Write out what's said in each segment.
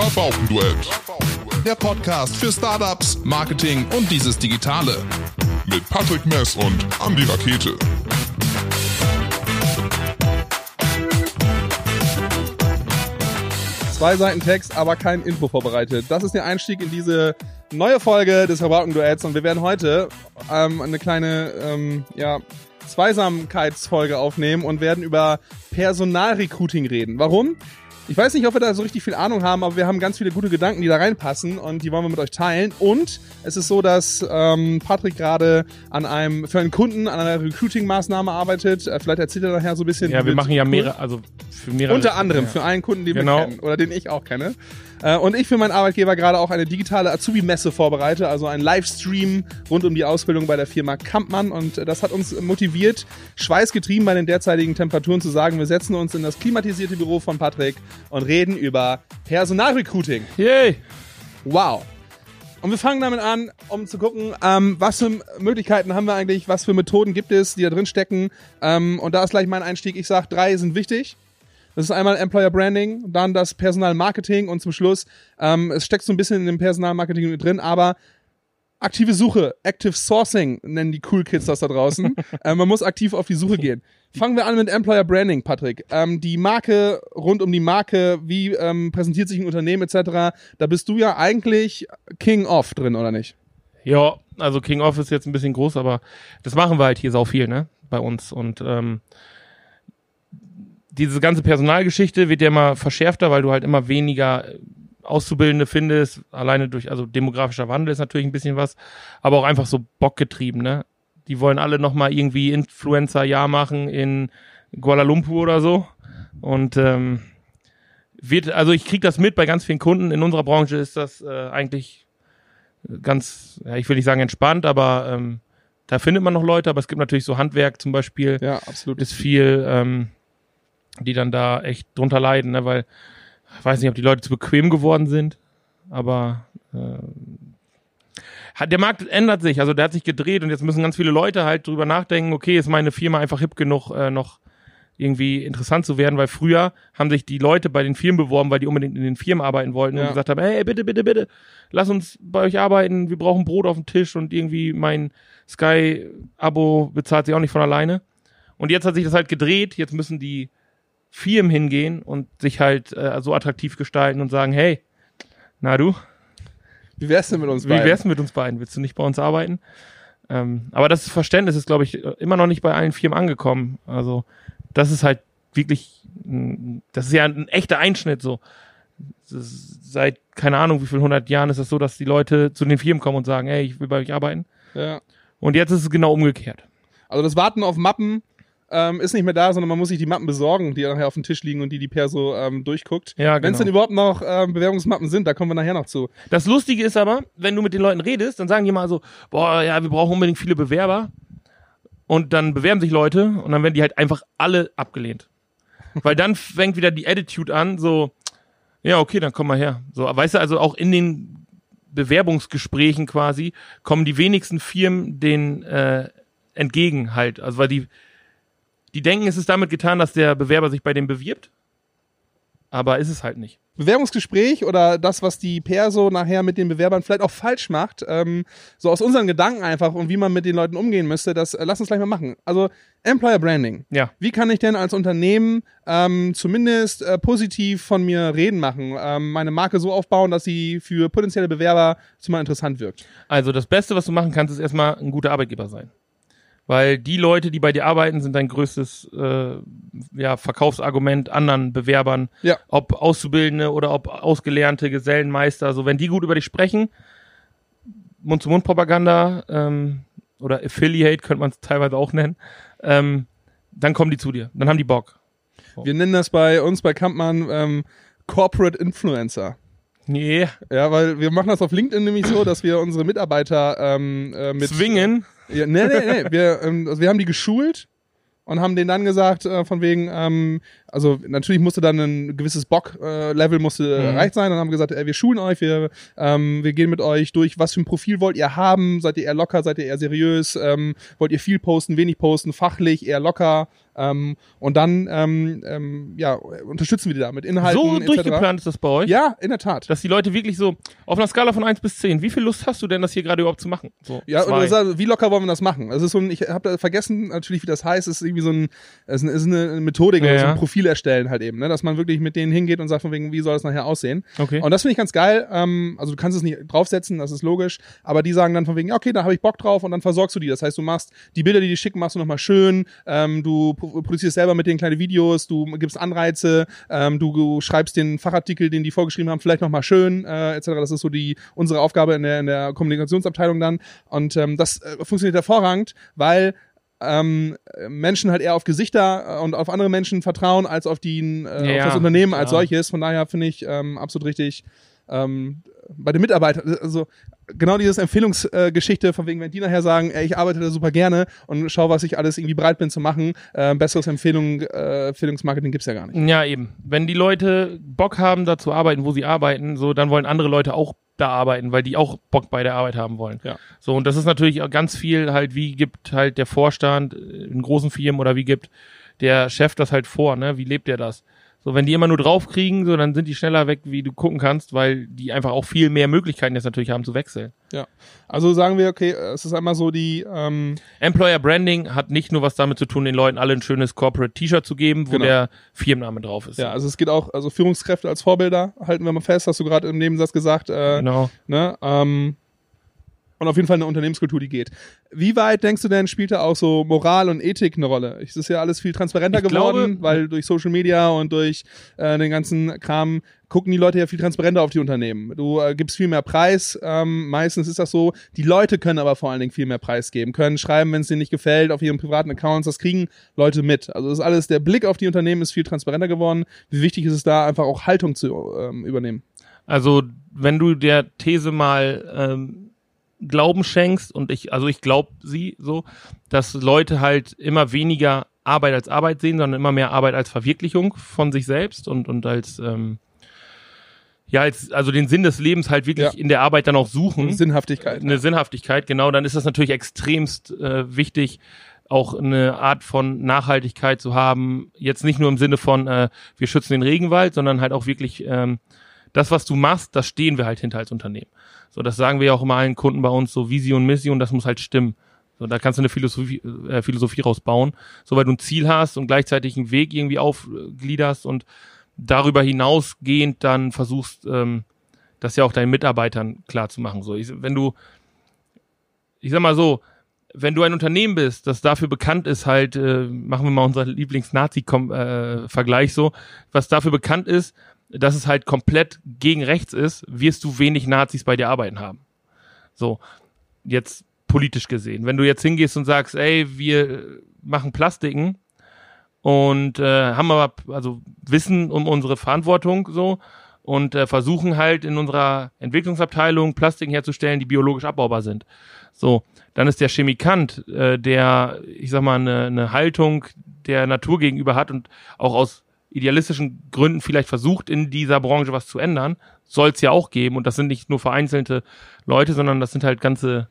Rabaukenduett. Der Podcast für Startups, Marketing und dieses Digitale. Mit Patrick Mess und Andy Rakete. Zwei Seiten Text, aber kein Intro vorbereitet. Das ist der Einstieg in diese neue Folge des Rabaukenduetts und wir werden heute ähm, eine kleine ähm, ja, Zweisamkeitsfolge aufnehmen und werden über Personalrecruiting reden. Warum? Ich weiß nicht, ob wir da so richtig viel Ahnung haben, aber wir haben ganz viele gute Gedanken, die da reinpassen und die wollen wir mit euch teilen. Und es ist so, dass ähm, Patrick gerade an einem für einen Kunden an einer Recruiting-Maßnahme arbeitet. Äh, vielleicht erzählt er nachher so ein bisschen. Ja, wir machen ja mehrere, also für mehrere. Unter anderem ja. für einen Kunden, den Genau. wir kennen oder den ich auch kenne. Äh, Und ich für meinen Arbeitgeber gerade auch eine digitale Azubi-Messe vorbereite, also ein Livestream rund um die Ausbildung bei der Firma Kampmann. Und äh, das hat uns motiviert, schweißgetrieben bei den derzeitigen Temperaturen zu sagen, wir setzen uns in das klimatisierte Büro von Patrick und reden über Personalrecruiting. Yay! Wow. Und wir fangen damit an, um zu gucken, ähm, was für Möglichkeiten haben wir eigentlich, was für Methoden gibt es, die da drin stecken. Ähm, und da ist gleich mein Einstieg. Ich sage, drei sind wichtig. Das ist einmal Employer Branding, dann das Personalmarketing und zum Schluss, ähm, es steckt so ein bisschen in dem Personalmarketing mit drin, aber aktive Suche, Active Sourcing nennen die Cool Kids das da draußen. äh, man muss aktiv auf die Suche gehen. Fangen wir an mit Employer Branding, Patrick. Ähm, die Marke, rund um die Marke, wie ähm, präsentiert sich ein Unternehmen etc., da bist du ja eigentlich King of drin, oder nicht? Ja, also King of ist jetzt ein bisschen groß, aber das machen wir halt hier sau viel, ne? Bei uns. Und ähm, diese ganze Personalgeschichte wird ja immer verschärfter, weil du halt immer weniger äh, Auszubildende findest, alleine durch, also demografischer Wandel ist natürlich ein bisschen was, aber auch einfach so bockgetrieben, ne? Die wollen alle nochmal irgendwie Influencer-Jahr machen in Kuala Lumpur oder so. Und ähm, wird, also ich krieg das mit bei ganz vielen Kunden. In unserer Branche ist das äh, eigentlich ganz, ja, ich will nicht sagen entspannt, aber ähm, da findet man noch Leute, aber es gibt natürlich so Handwerk zum Beispiel, Ja, absolut. ist viel, ähm, die dann da echt drunter leiden, ne, weil ich weiß nicht, ob die Leute zu bequem geworden sind, aber äh, hat, der Markt ändert sich, also der hat sich gedreht und jetzt müssen ganz viele Leute halt drüber nachdenken, okay, ist meine Firma einfach hip genug, äh, noch irgendwie interessant zu werden, weil früher haben sich die Leute bei den Firmen beworben, weil die unbedingt in den Firmen arbeiten wollten Ja. und gesagt haben, hey, bitte, bitte, bitte, lass uns bei euch arbeiten, wir brauchen Brot auf dem Tisch und irgendwie mein Sky-Abo bezahlt sich auch nicht von alleine. Und jetzt hat sich das halt gedreht, jetzt müssen die Firmen hingehen und sich halt äh, so attraktiv gestalten und sagen, hey, na du, Wie wär's denn mit uns wie beiden? wär's mit uns beiden? Willst du nicht bei uns arbeiten? Ähm, aber das Verständnis ist, glaube ich, immer noch nicht bei allen Firmen angekommen. Also das ist halt wirklich, das ist ja ein echter Einschnitt so. Das Seit, keine Ahnung, wie viel hundert Jahren ist es so, dass die Leute zu den Firmen kommen und sagen, hey, ich will bei euch arbeiten. Ja. Und jetzt ist es genau umgekehrt. Also das Warten auf Mappen ähm, ist nicht mehr da, sondern man muss sich die Mappen besorgen, die nachher auf dem Tisch liegen und die die Perso ähm, durchguckt. Ja, Wenn es genau. denn überhaupt noch ähm, Bewerbungsmappen sind, da kommen wir nachher noch zu. Das Lustige ist aber, wenn du mit den Leuten redest, dann sagen die mal so, boah, ja, wir brauchen unbedingt viele Bewerber. Und dann bewerben sich Leute und dann werden die halt einfach alle abgelehnt. Weil dann fängt wieder die Attitude an, so, ja, okay, dann komm mal her. So, weißt du, also auch in den Bewerbungsgesprächen quasi kommen die wenigsten Firmen den äh, entgegen halt. Also weil die, die denken, es ist damit getan, dass der Bewerber sich bei dem bewirbt. Aber ist es halt nicht. Bewerbungsgespräch oder das, was die Perso nachher mit den Bewerbern vielleicht auch falsch macht, ähm, so aus unseren Gedanken einfach und wie man mit den Leuten umgehen müsste, das äh, lass uns gleich mal machen. Also Employer Branding. Ja. Wie kann ich denn als Unternehmen ähm, zumindest äh, positiv von mir reden machen, ähm, meine Marke so aufbauen, dass sie für potenzielle Bewerber zumal interessant wirkt? Also das Beste, was du machen kannst, ist erstmal ein guter Arbeitgeber sein. Weil die Leute, die bei dir arbeiten, sind dein größtes äh, ja, Verkaufsargument anderen Bewerbern, Ja. ob Auszubildende oder ob ausgelernte Gesellenmeister. Also wenn die gut über dich sprechen, Mund-zu-Mund-Propaganda ähm, oder Affiliate könnte man es teilweise auch nennen, ähm, dann kommen die zu dir. Dann haben die Bock. Wir nennen das bei uns bei Kampmann ähm, Corporate Influencer. Nee, Ja, weil wir machen das auf LinkedIn nämlich so, dass wir unsere Mitarbeiter ähm, äh, mit zwingen. Ja, nee, nee, nee. Wir, ähm, also wir haben die geschult und haben denen dann gesagt, äh, von wegen, ähm, also natürlich musste dann ein gewisses Bock-Level musste Mhm. erreicht sein. Dann haben wir gesagt, ey, wir schulen euch, wir, ähm, wir gehen mit euch durch, was für ein Profil wollt ihr haben? Seid ihr eher locker, seid ihr eher seriös? Ähm, wollt ihr viel posten, wenig posten, fachlich, eher locker? Ähm, und dann ähm, ähm, ja, unterstützen wir die da mit Inhalten. So etc. durchgeplant ist das bei euch? Ja, in der Tat. Dass die Leute wirklich so, auf einer Skala von 1 bis 10, wie viel Lust hast du denn, das hier gerade überhaupt zu machen? So, Ja, und zwei. das, ist- wie locker wollen wir das machen? Also so ein, ich habe da vergessen natürlich, wie das heißt. Es ist irgendwie so ein, es ist eine, Methodik Ja, so ein Profil erstellen halt eben, ne? dass man wirklich mit denen hingeht und sagt von wegen, wie soll das nachher aussehen? Okay. Und das finde ich ganz geil. Ähm, also du kannst es nicht draufsetzen, das ist logisch, aber die sagen dann von wegen, okay, da habe ich Bock drauf und dann versorgst du die. Das heißt, du machst die Bilder, die die schicken, machst du nochmal schön. Ähm, du produzierst selber mit denen kleine Videos, du gibst Anreize, ähm, du, du schreibst den Fachartikel, den die vorgeschrieben haben, vielleicht nochmal schön, äh, etc. Das ist so die unsere Aufgabe in der, in der Kommunikationsabteilung dann. Und ähm, das äh, funktioniert hervorragend, weil ähm, Menschen halt eher auf Gesichter äh, und auf andere Menschen vertrauen als auf die äh, Ja, auf das Unternehmen als klar. solches. Von daher finde ich ähm, absolut richtig. Ähm, bei den Mitarbeitern, also genau dieses Empfehlungsgeschichte, von wegen, wenn die nachher sagen, ey, ich arbeite da super gerne und schau, was ich alles irgendwie bereit bin zu machen, äh, besseres Empfehlung, äh, Empfehlungsmarketing gibt's ja gar nicht. Ja, eben. Wenn die Leute Bock haben, da zu arbeiten, wo sie arbeiten, so, dann wollen andere Leute auch da arbeiten, weil die auch Bock bei der Arbeit haben wollen. Ja. So, und das ist natürlich auch ganz viel halt, wie gibt halt der Vorstand äh, in großen Firmen oder wie gibt der Chef das halt vor, ne? Wie lebt der das? So, wenn die immer nur draufkriegen, so, dann sind die schneller weg, wie du gucken kannst, weil die einfach auch viel mehr Möglichkeiten jetzt natürlich haben zu wechseln. Ja. Also sagen wir, okay, es ist einmal so die, ähm, Employer Branding hat nicht nur was damit zu tun, den Leuten alle ein schönes Corporate T-Shirt zu geben, wo Genau. der Firmenname drauf ist. ja, also es geht auch, also Führungskräfte als Vorbilder, halten wir mal fest, hast du gerade im Nebensatz gesagt, äh, Genau. Ne? Ähm, und auf jeden Fall eine Unternehmenskultur, die geht. Wie weit denkst du denn, spielt da auch so Moral und Ethik eine Rolle? Es ist ja alles viel transparenter Ich geworden, glaube- weil durch Social Media und durch äh, den ganzen Kram gucken die Leute ja viel transparenter auf die Unternehmen. Du äh, gibst viel mehr Preis. Ähm, meistens ist das so. Die Leute können aber vor allen Dingen viel mehr Preis geben, können schreiben, wenn es denen nicht gefällt, auf ihren privaten Accounts. Das kriegen Leute mit. Also das ist alles, der Blick auf die Unternehmen ist viel transparenter geworden. Wie wichtig ist es da, einfach auch Haltung zu ähm, übernehmen? Also, wenn du der These mal ähm, Glauben schenkst, und ich, also ich glaube sie so, dass Leute halt immer weniger Arbeit als Arbeit sehen, sondern immer mehr Arbeit als Verwirklichung von sich selbst und, und als, ähm, ja, als, also den Sinn des Lebens halt wirklich Ja. in der Arbeit dann auch suchen. Sinnhaftigkeit. Eine Sinnhaftigkeit, genau, dann ist das natürlich extremst äh, wichtig, auch eine Art von Nachhaltigkeit zu haben. Jetzt nicht nur im Sinne von, äh, wir schützen den Regenwald, sondern halt auch wirklich ähm, das, was du machst, das stehen wir halt hinter als Unternehmen. So, das sagen wir ja auch immer allen Kunden bei uns, so Vision, Mission, das muss halt stimmen. So, da kannst du eine Philosophie, äh, Philosophie rausbauen, so weil du ein Ziel hast und gleichzeitig einen Weg irgendwie aufgliederst und darüber hinausgehend dann versuchst, ähm, das ja auch deinen Mitarbeitern klar zu machen. So, ich, wenn du, ich sag mal so, wenn du ein Unternehmen bist, das dafür bekannt ist, halt, äh, machen wir mal unser Lieblings-Nazi-Vergleich so, was dafür bekannt ist, dass es halt komplett gegen rechts ist, wirst du wenig Nazis bei dir arbeiten haben. So, jetzt politisch gesehen. Wenn du jetzt hingehst und sagst, ey, wir machen Plastiken und äh, haben aber, also wissen um unsere Verantwortung so und äh, versuchen halt in unserer Entwicklungsabteilung Plastiken herzustellen, die biologisch abbaubar sind. So, dann ist der Chemikant, äh, der, ich sag mal, eine, eine Haltung der Natur gegenüber hat und auch aus idealistischen Gründen vielleicht versucht, in dieser Branche was zu ändern, soll es ja auch geben. Und das sind nicht nur vereinzelte Leute, sondern das sind halt ganze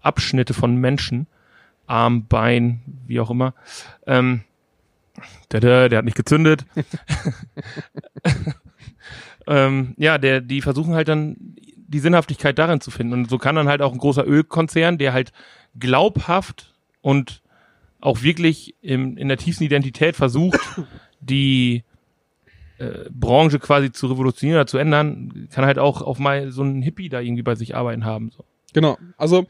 Abschnitte von Menschen, Arm, Bein, wie auch immer. Ähm, der, der, der hat nicht gezündet. ähm, ja, der, die versuchen halt dann die Sinnhaftigkeit darin zu finden. Und so kann dann halt auch ein großer Ölkonzern, der halt glaubhaft und auch wirklich im, in der tiefsten Identität versucht, die äh, Branche quasi zu revolutionieren oder zu ändern, kann halt auch auf mal so einen Hippie da irgendwie bei sich arbeiten haben. So. Genau. Also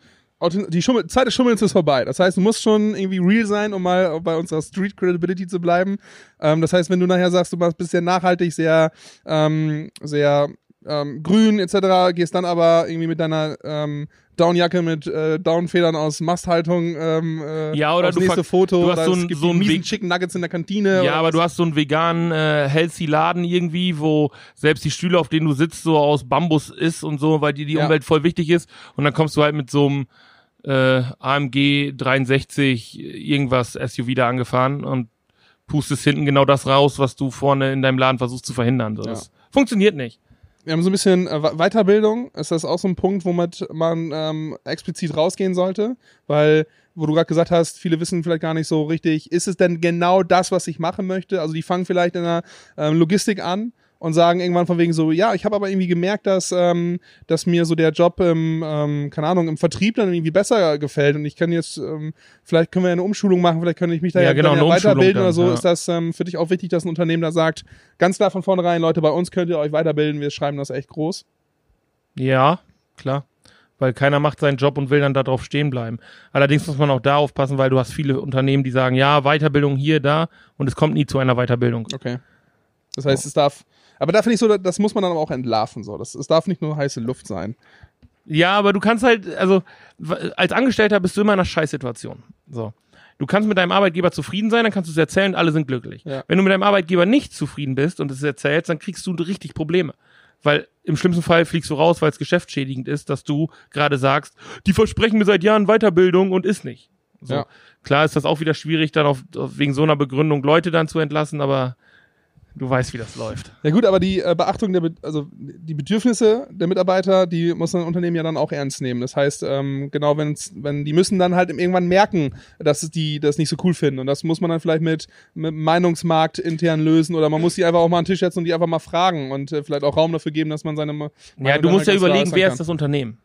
die Schummel Zeit des Schummelns ist vorbei. Das heißt, du musst schon irgendwie real sein, um mal bei unserer Street Credibility zu bleiben. Ähm, das heißt, wenn du nachher sagst, du bist sehr nachhaltig, sehr, ähm, sehr ähm, grün etc., gehst dann aber irgendwie mit deiner ähm, Downjacke mit äh, Downfedern aus Masthaltung ähm, äh, Ja, oder aufs du nächste Foto du hast so es ein- gibt so miesen Chicken Nuggets in der Kantine. Ja, aber was. du hast so einen veganen, äh, healthy Laden irgendwie, wo selbst die Stühle, auf denen du sitzt, so aus Bambus ist und so, weil dir die Ja. Umwelt voll wichtig ist. Und dann kommst du halt mit so einem äh, AMG 63 irgendwas SUV da angefahren und pustest hinten genau das raus, was du vorne in deinem Laden versuchst zu verhindern. So, Ja. Das funktioniert nicht. Wir haben so ein bisschen äh, We- Weiterbildung. Ist das auch so ein Punkt, womit man ähm, explizit rausgehen sollte? Weil, wo du gerade gesagt hast, viele wissen vielleicht gar nicht so richtig, ist es denn genau das, was ich machen möchte? Also die fangen vielleicht in der ähm, Logistik an und sagen irgendwann von wegen so, ja, ich habe aber irgendwie gemerkt, dass, ähm, dass mir so der Job im, ähm, keine Ahnung, im Vertrieb dann irgendwie besser gefällt und ich kann jetzt, ähm, vielleicht können wir eine Umschulung machen, vielleicht kann ich mich da Ja, ja, genau, ja weiterbilden oder dann, so. ja. Ist das ähm, für dich auch wichtig, dass ein Unternehmen da sagt, ganz klar von vornherein, Leute, bei uns könnt ihr euch weiterbilden, wir schreiben das echt groß. Ja, klar. Weil keiner macht seinen Job und will dann darauf stehen bleiben. Allerdings muss man auch da aufpassen, weil du hast viele Unternehmen, die sagen, ja, Weiterbildung hier, da und es kommt nie zu einer Weiterbildung. Okay. Das heißt, es darf, aber da finde ich so, das muss man dann aber auch entlarven, so. Das, es darf nicht nur heiße Luft sein. Ja, aber du kannst halt, also als Angestellter bist du immer in einer Scheißsituation. So. Du kannst mit deinem Arbeitgeber zufrieden sein, dann kannst du es erzählen, alle sind glücklich. Ja. Wenn du mit deinem Arbeitgeber nicht zufrieden bist und es erzählst, dann kriegst du richtig Probleme. Weil im schlimmsten Fall fliegst du raus, weil es geschäftsschädigend ist, dass du gerade sagst, die versprechen mir seit Jahren Weiterbildung und ist nicht. So. Ja. Klar ist das auch wieder schwierig, dann auf, auf, wegen so einer Begründung Leute dann zu entlassen, aber du weißt, wie das läuft. Ja gut, aber die äh, Beachtung der, Be also die Bedürfnisse der Mitarbeiter, die muss ein Unternehmen ja dann auch ernst nehmen. Das heißt, ähm, genau, wenn's, wenn die müssen dann halt irgendwann merken, dass die das nicht so cool finden und das muss man dann vielleicht mit, mit Meinungsmarkt intern lösen oder man muss die einfach auch mal an den Tisch setzen und die einfach mal fragen und äh, vielleicht auch Raum dafür geben, dass man seine Ma- Ja, Meinung du musst ja überlegen, wer kann. ist das Unternehmen?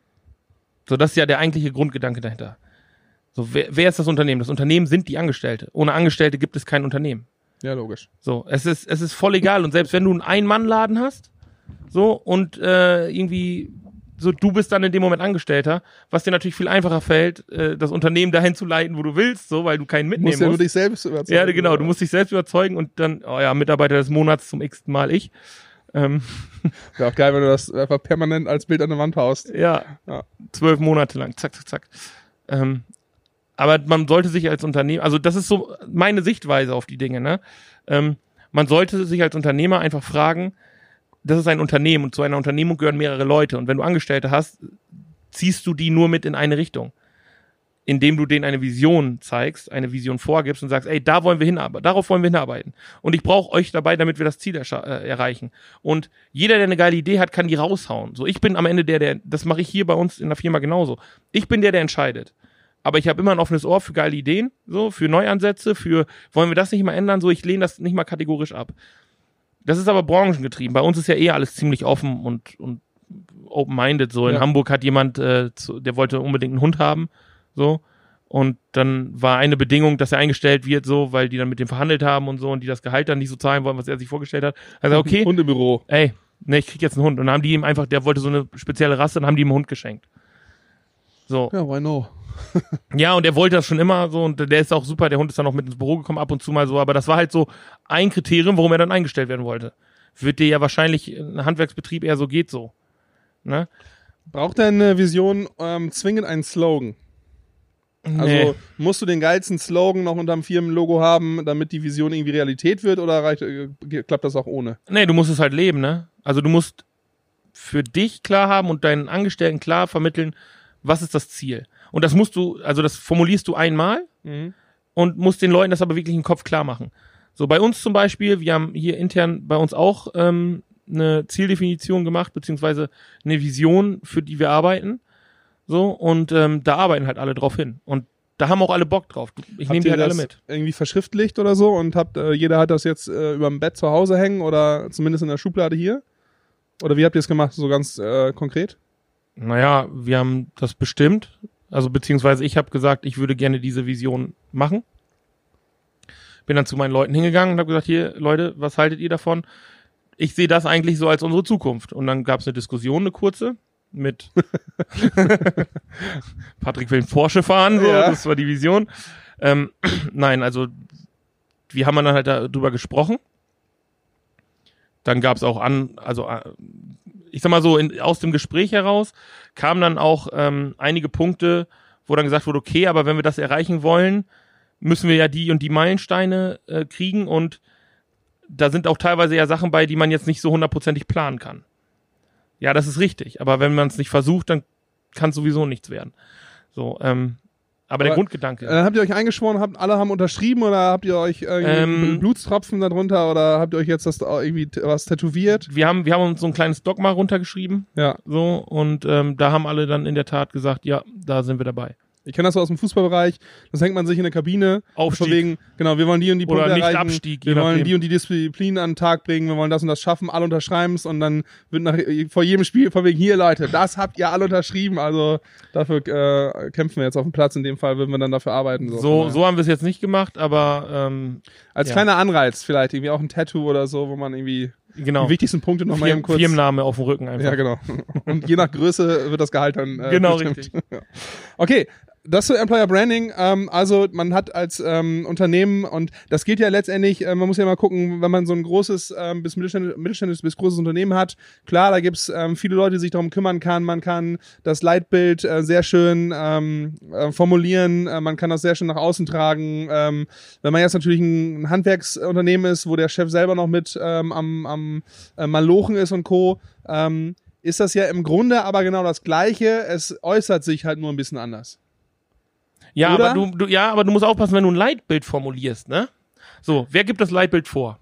So, das ist ja der eigentliche Grundgedanke dahinter. So, wer, wer ist das Unternehmen? Das Unternehmen sind die Angestellte. Ohne Angestellte gibt es kein Unternehmen. Ja, logisch. So, es ist, es ist voll egal. Und selbst wenn du einen Ein-Mann-Laden hast, so, und äh, irgendwie, so, du bist dann in dem Moment Angestellter, was dir natürlich viel einfacher fällt, äh, das Unternehmen dahin zu leiten, wo du willst, so, weil du keinen Du mitnehmen musst ja nur musst. dich selbst überzeugen. Ja, genau, du musst dich selbst überzeugen und dann, oh ja, Mitarbeiter des Monats zum x-ten Mal ich. Ähm, Wäre auch geil, wenn du das einfach permanent als Bild an der Wand haust. Ja, Ja. zwölf Monate lang, zack, zack, zack. Ähm, aber man sollte sich als Unternehmen, also das ist so meine Sichtweise auf die Dinge, ne? Ähm, man sollte sich als Unternehmer einfach fragen, das ist ein Unternehmen und zu einer Unternehmung gehören mehrere Leute und wenn du Angestellte hast, ziehst du die nur mit in eine Richtung. Indem du denen eine Vision zeigst, eine Vision vorgibst und sagst, ey, da wollen wir hinarbeiten, darauf wollen wir hinarbeiten. Und ich brauche euch dabei, damit wir das Ziel erscha- äh, erreichen. Und jeder, der eine geile Idee hat, kann die raushauen. So, ich bin am Ende der, der, das mache ich hier bei uns in der Firma genauso. Ich bin der, der entscheidet. Aber ich habe immer ein offenes Ohr für geile Ideen, so, für Neuansätze, für, wollen wir das nicht mal ändern, so, ich lehne das nicht mal kategorisch ab. Das ist aber branchengetrieben. Bei uns ist ja eh alles ziemlich offen und, und open-minded. So in Ja. Hamburg hat jemand, äh, zu, der wollte unbedingt einen Hund haben, so. Und dann war eine Bedingung, dass er eingestellt wird, so, weil die dann mit dem verhandelt haben und so und die das Gehalt dann nicht so zahlen wollen, was er sich vorgestellt hat. Also okay, Und im Büro. ey, ne, ich krieg jetzt einen Hund. Und dann haben die ihm einfach, der wollte so eine spezielle Rasse, dann haben die ihm einen Hund geschenkt. So. Ja, why no? Ja, und er wollte das schon immer so und der ist auch super. Der Hund ist dann auch mit ins Büro gekommen, ab und zu mal so. Aber das war halt so ein Kriterium, warum er dann eingestellt werden wollte. Wird dir ja wahrscheinlich ein Handwerksbetrieb eher so geht so. Ne? Braucht deine Vision ähm, zwingend einen Slogan? Also Nee. musst du den geilsten Slogan noch unterm Firmenlogo haben, damit die Vision irgendwie Realität wird oder reicht, äh, klappt das auch ohne? Nee, du musst es halt leben, ne? Also du musst für dich klar haben und deinen Angestellten klar vermitteln, was ist das Ziel. Und das musst du, also das formulierst du einmal und musst den Leuten das aber wirklich im Kopf klar machen. So bei uns zum Beispiel, wir haben hier intern bei uns auch ähm, eine Zieldefinition gemacht, beziehungsweise eine Vision, für die wir arbeiten. So, und ähm, da arbeiten halt alle drauf hin. Und da haben auch alle Bock drauf. Ich nehme die halt alle das mit. irgendwie verschriftlicht oder so und habt äh, jeder hat das jetzt äh, über dem Bett zu Hause hängen oder zumindest in der Schublade hier? Oder wie habt ihr es gemacht, so ganz äh, konkret? Naja, wir haben das bestimmt. Also beziehungsweise ich habe gesagt, ich würde gerne diese Vision machen. Bin dann zu meinen Leuten hingegangen und habe gesagt, hier, Leute, was haltet ihr davon? Ich sehe das eigentlich so als unsere Zukunft. Und dann gab es eine Diskussion, eine kurze, mit Patrick will einen Porsche fahren, so, Ja. das war die Vision. Ähm, nein, also wir haben dann halt darüber gesprochen. Dann gab es auch an, also äh, ich sag mal so, in, aus dem Gespräch heraus kamen dann auch ähm, einige Punkte, wo dann gesagt wurde, okay, aber wenn wir das erreichen wollen, müssen wir ja die und die Meilensteine äh, kriegen und da sind auch teilweise ja Sachen bei, die man jetzt nicht so hundertprozentig planen kann. Ja, das ist richtig, aber wenn man es nicht versucht, dann kann sowieso nichts werden. So, ähm, Aber, der Grundgedanke. Dann habt ihr euch eingeschworen, habt, alle haben unterschrieben oder habt ihr euch irgendwie Ähm, Blutstropfen darunter oder habt ihr euch jetzt das da irgendwie was tätowiert? wir haben, wir haben uns so ein kleines Dogma runtergeschrieben, Ja. so, und ähm, da haben alle dann in der Tat gesagt, ja, da sind wir dabei. Ich kenne das so aus dem Fußballbereich. Das hängt man sich in der Kabine. Aufstieg. Wegen, genau, wir wollen die und die Oder Punkte nicht erreichen. Abstieg, wir wollen die und die Disziplin an den Tag bringen. Wir wollen das und das schaffen. Alle unterschreiben es und dann wird nach, vor jedem Spiel von wegen, hier Leute, das habt ihr alle unterschrieben. Also dafür äh, kämpfen wir jetzt auf dem Platz. In dem Fall würden wir dann dafür arbeiten. So, So, so haben wir es jetzt nicht gemacht, aber ähm, Als ja. kleiner Anreiz vielleicht. Irgendwie auch ein Tattoo oder so, wo man irgendwie genau. die wichtigsten Punkte nochmal eben kurz... Firmenname auf dem Rücken einfach. Ja, genau. Und je nach Größe wird das Gehalt dann äh, Genau, bestimmt. richtig. Okay, das zu Employer Branding. Ähm, also man hat als ähm, Unternehmen und das geht ja letztendlich, äh, man muss ja mal gucken, wenn man so ein großes ähm, bis mittelständisches, mittelständisches bis großes Unternehmen hat, klar, da gibt's ähm, viele Leute, die sich darum kümmern kann. Man kann das Leitbild äh, sehr schön ähm, äh, formulieren, äh, man kann das sehr schön nach außen tragen. Ähm, wenn man jetzt natürlich ein Handwerksunternehmen ist, wo der Chef selber noch mit ähm, am, am äh, Malochen ist und Co., ähm, ist das ja im Grunde aber genau das Gleiche. Es äußert sich halt nur ein bisschen anders. Ja, Oder? aber du, du, ja, aber du musst aufpassen, wenn du ein Leitbild formulierst, ne? So, wer gibt das Leitbild vor?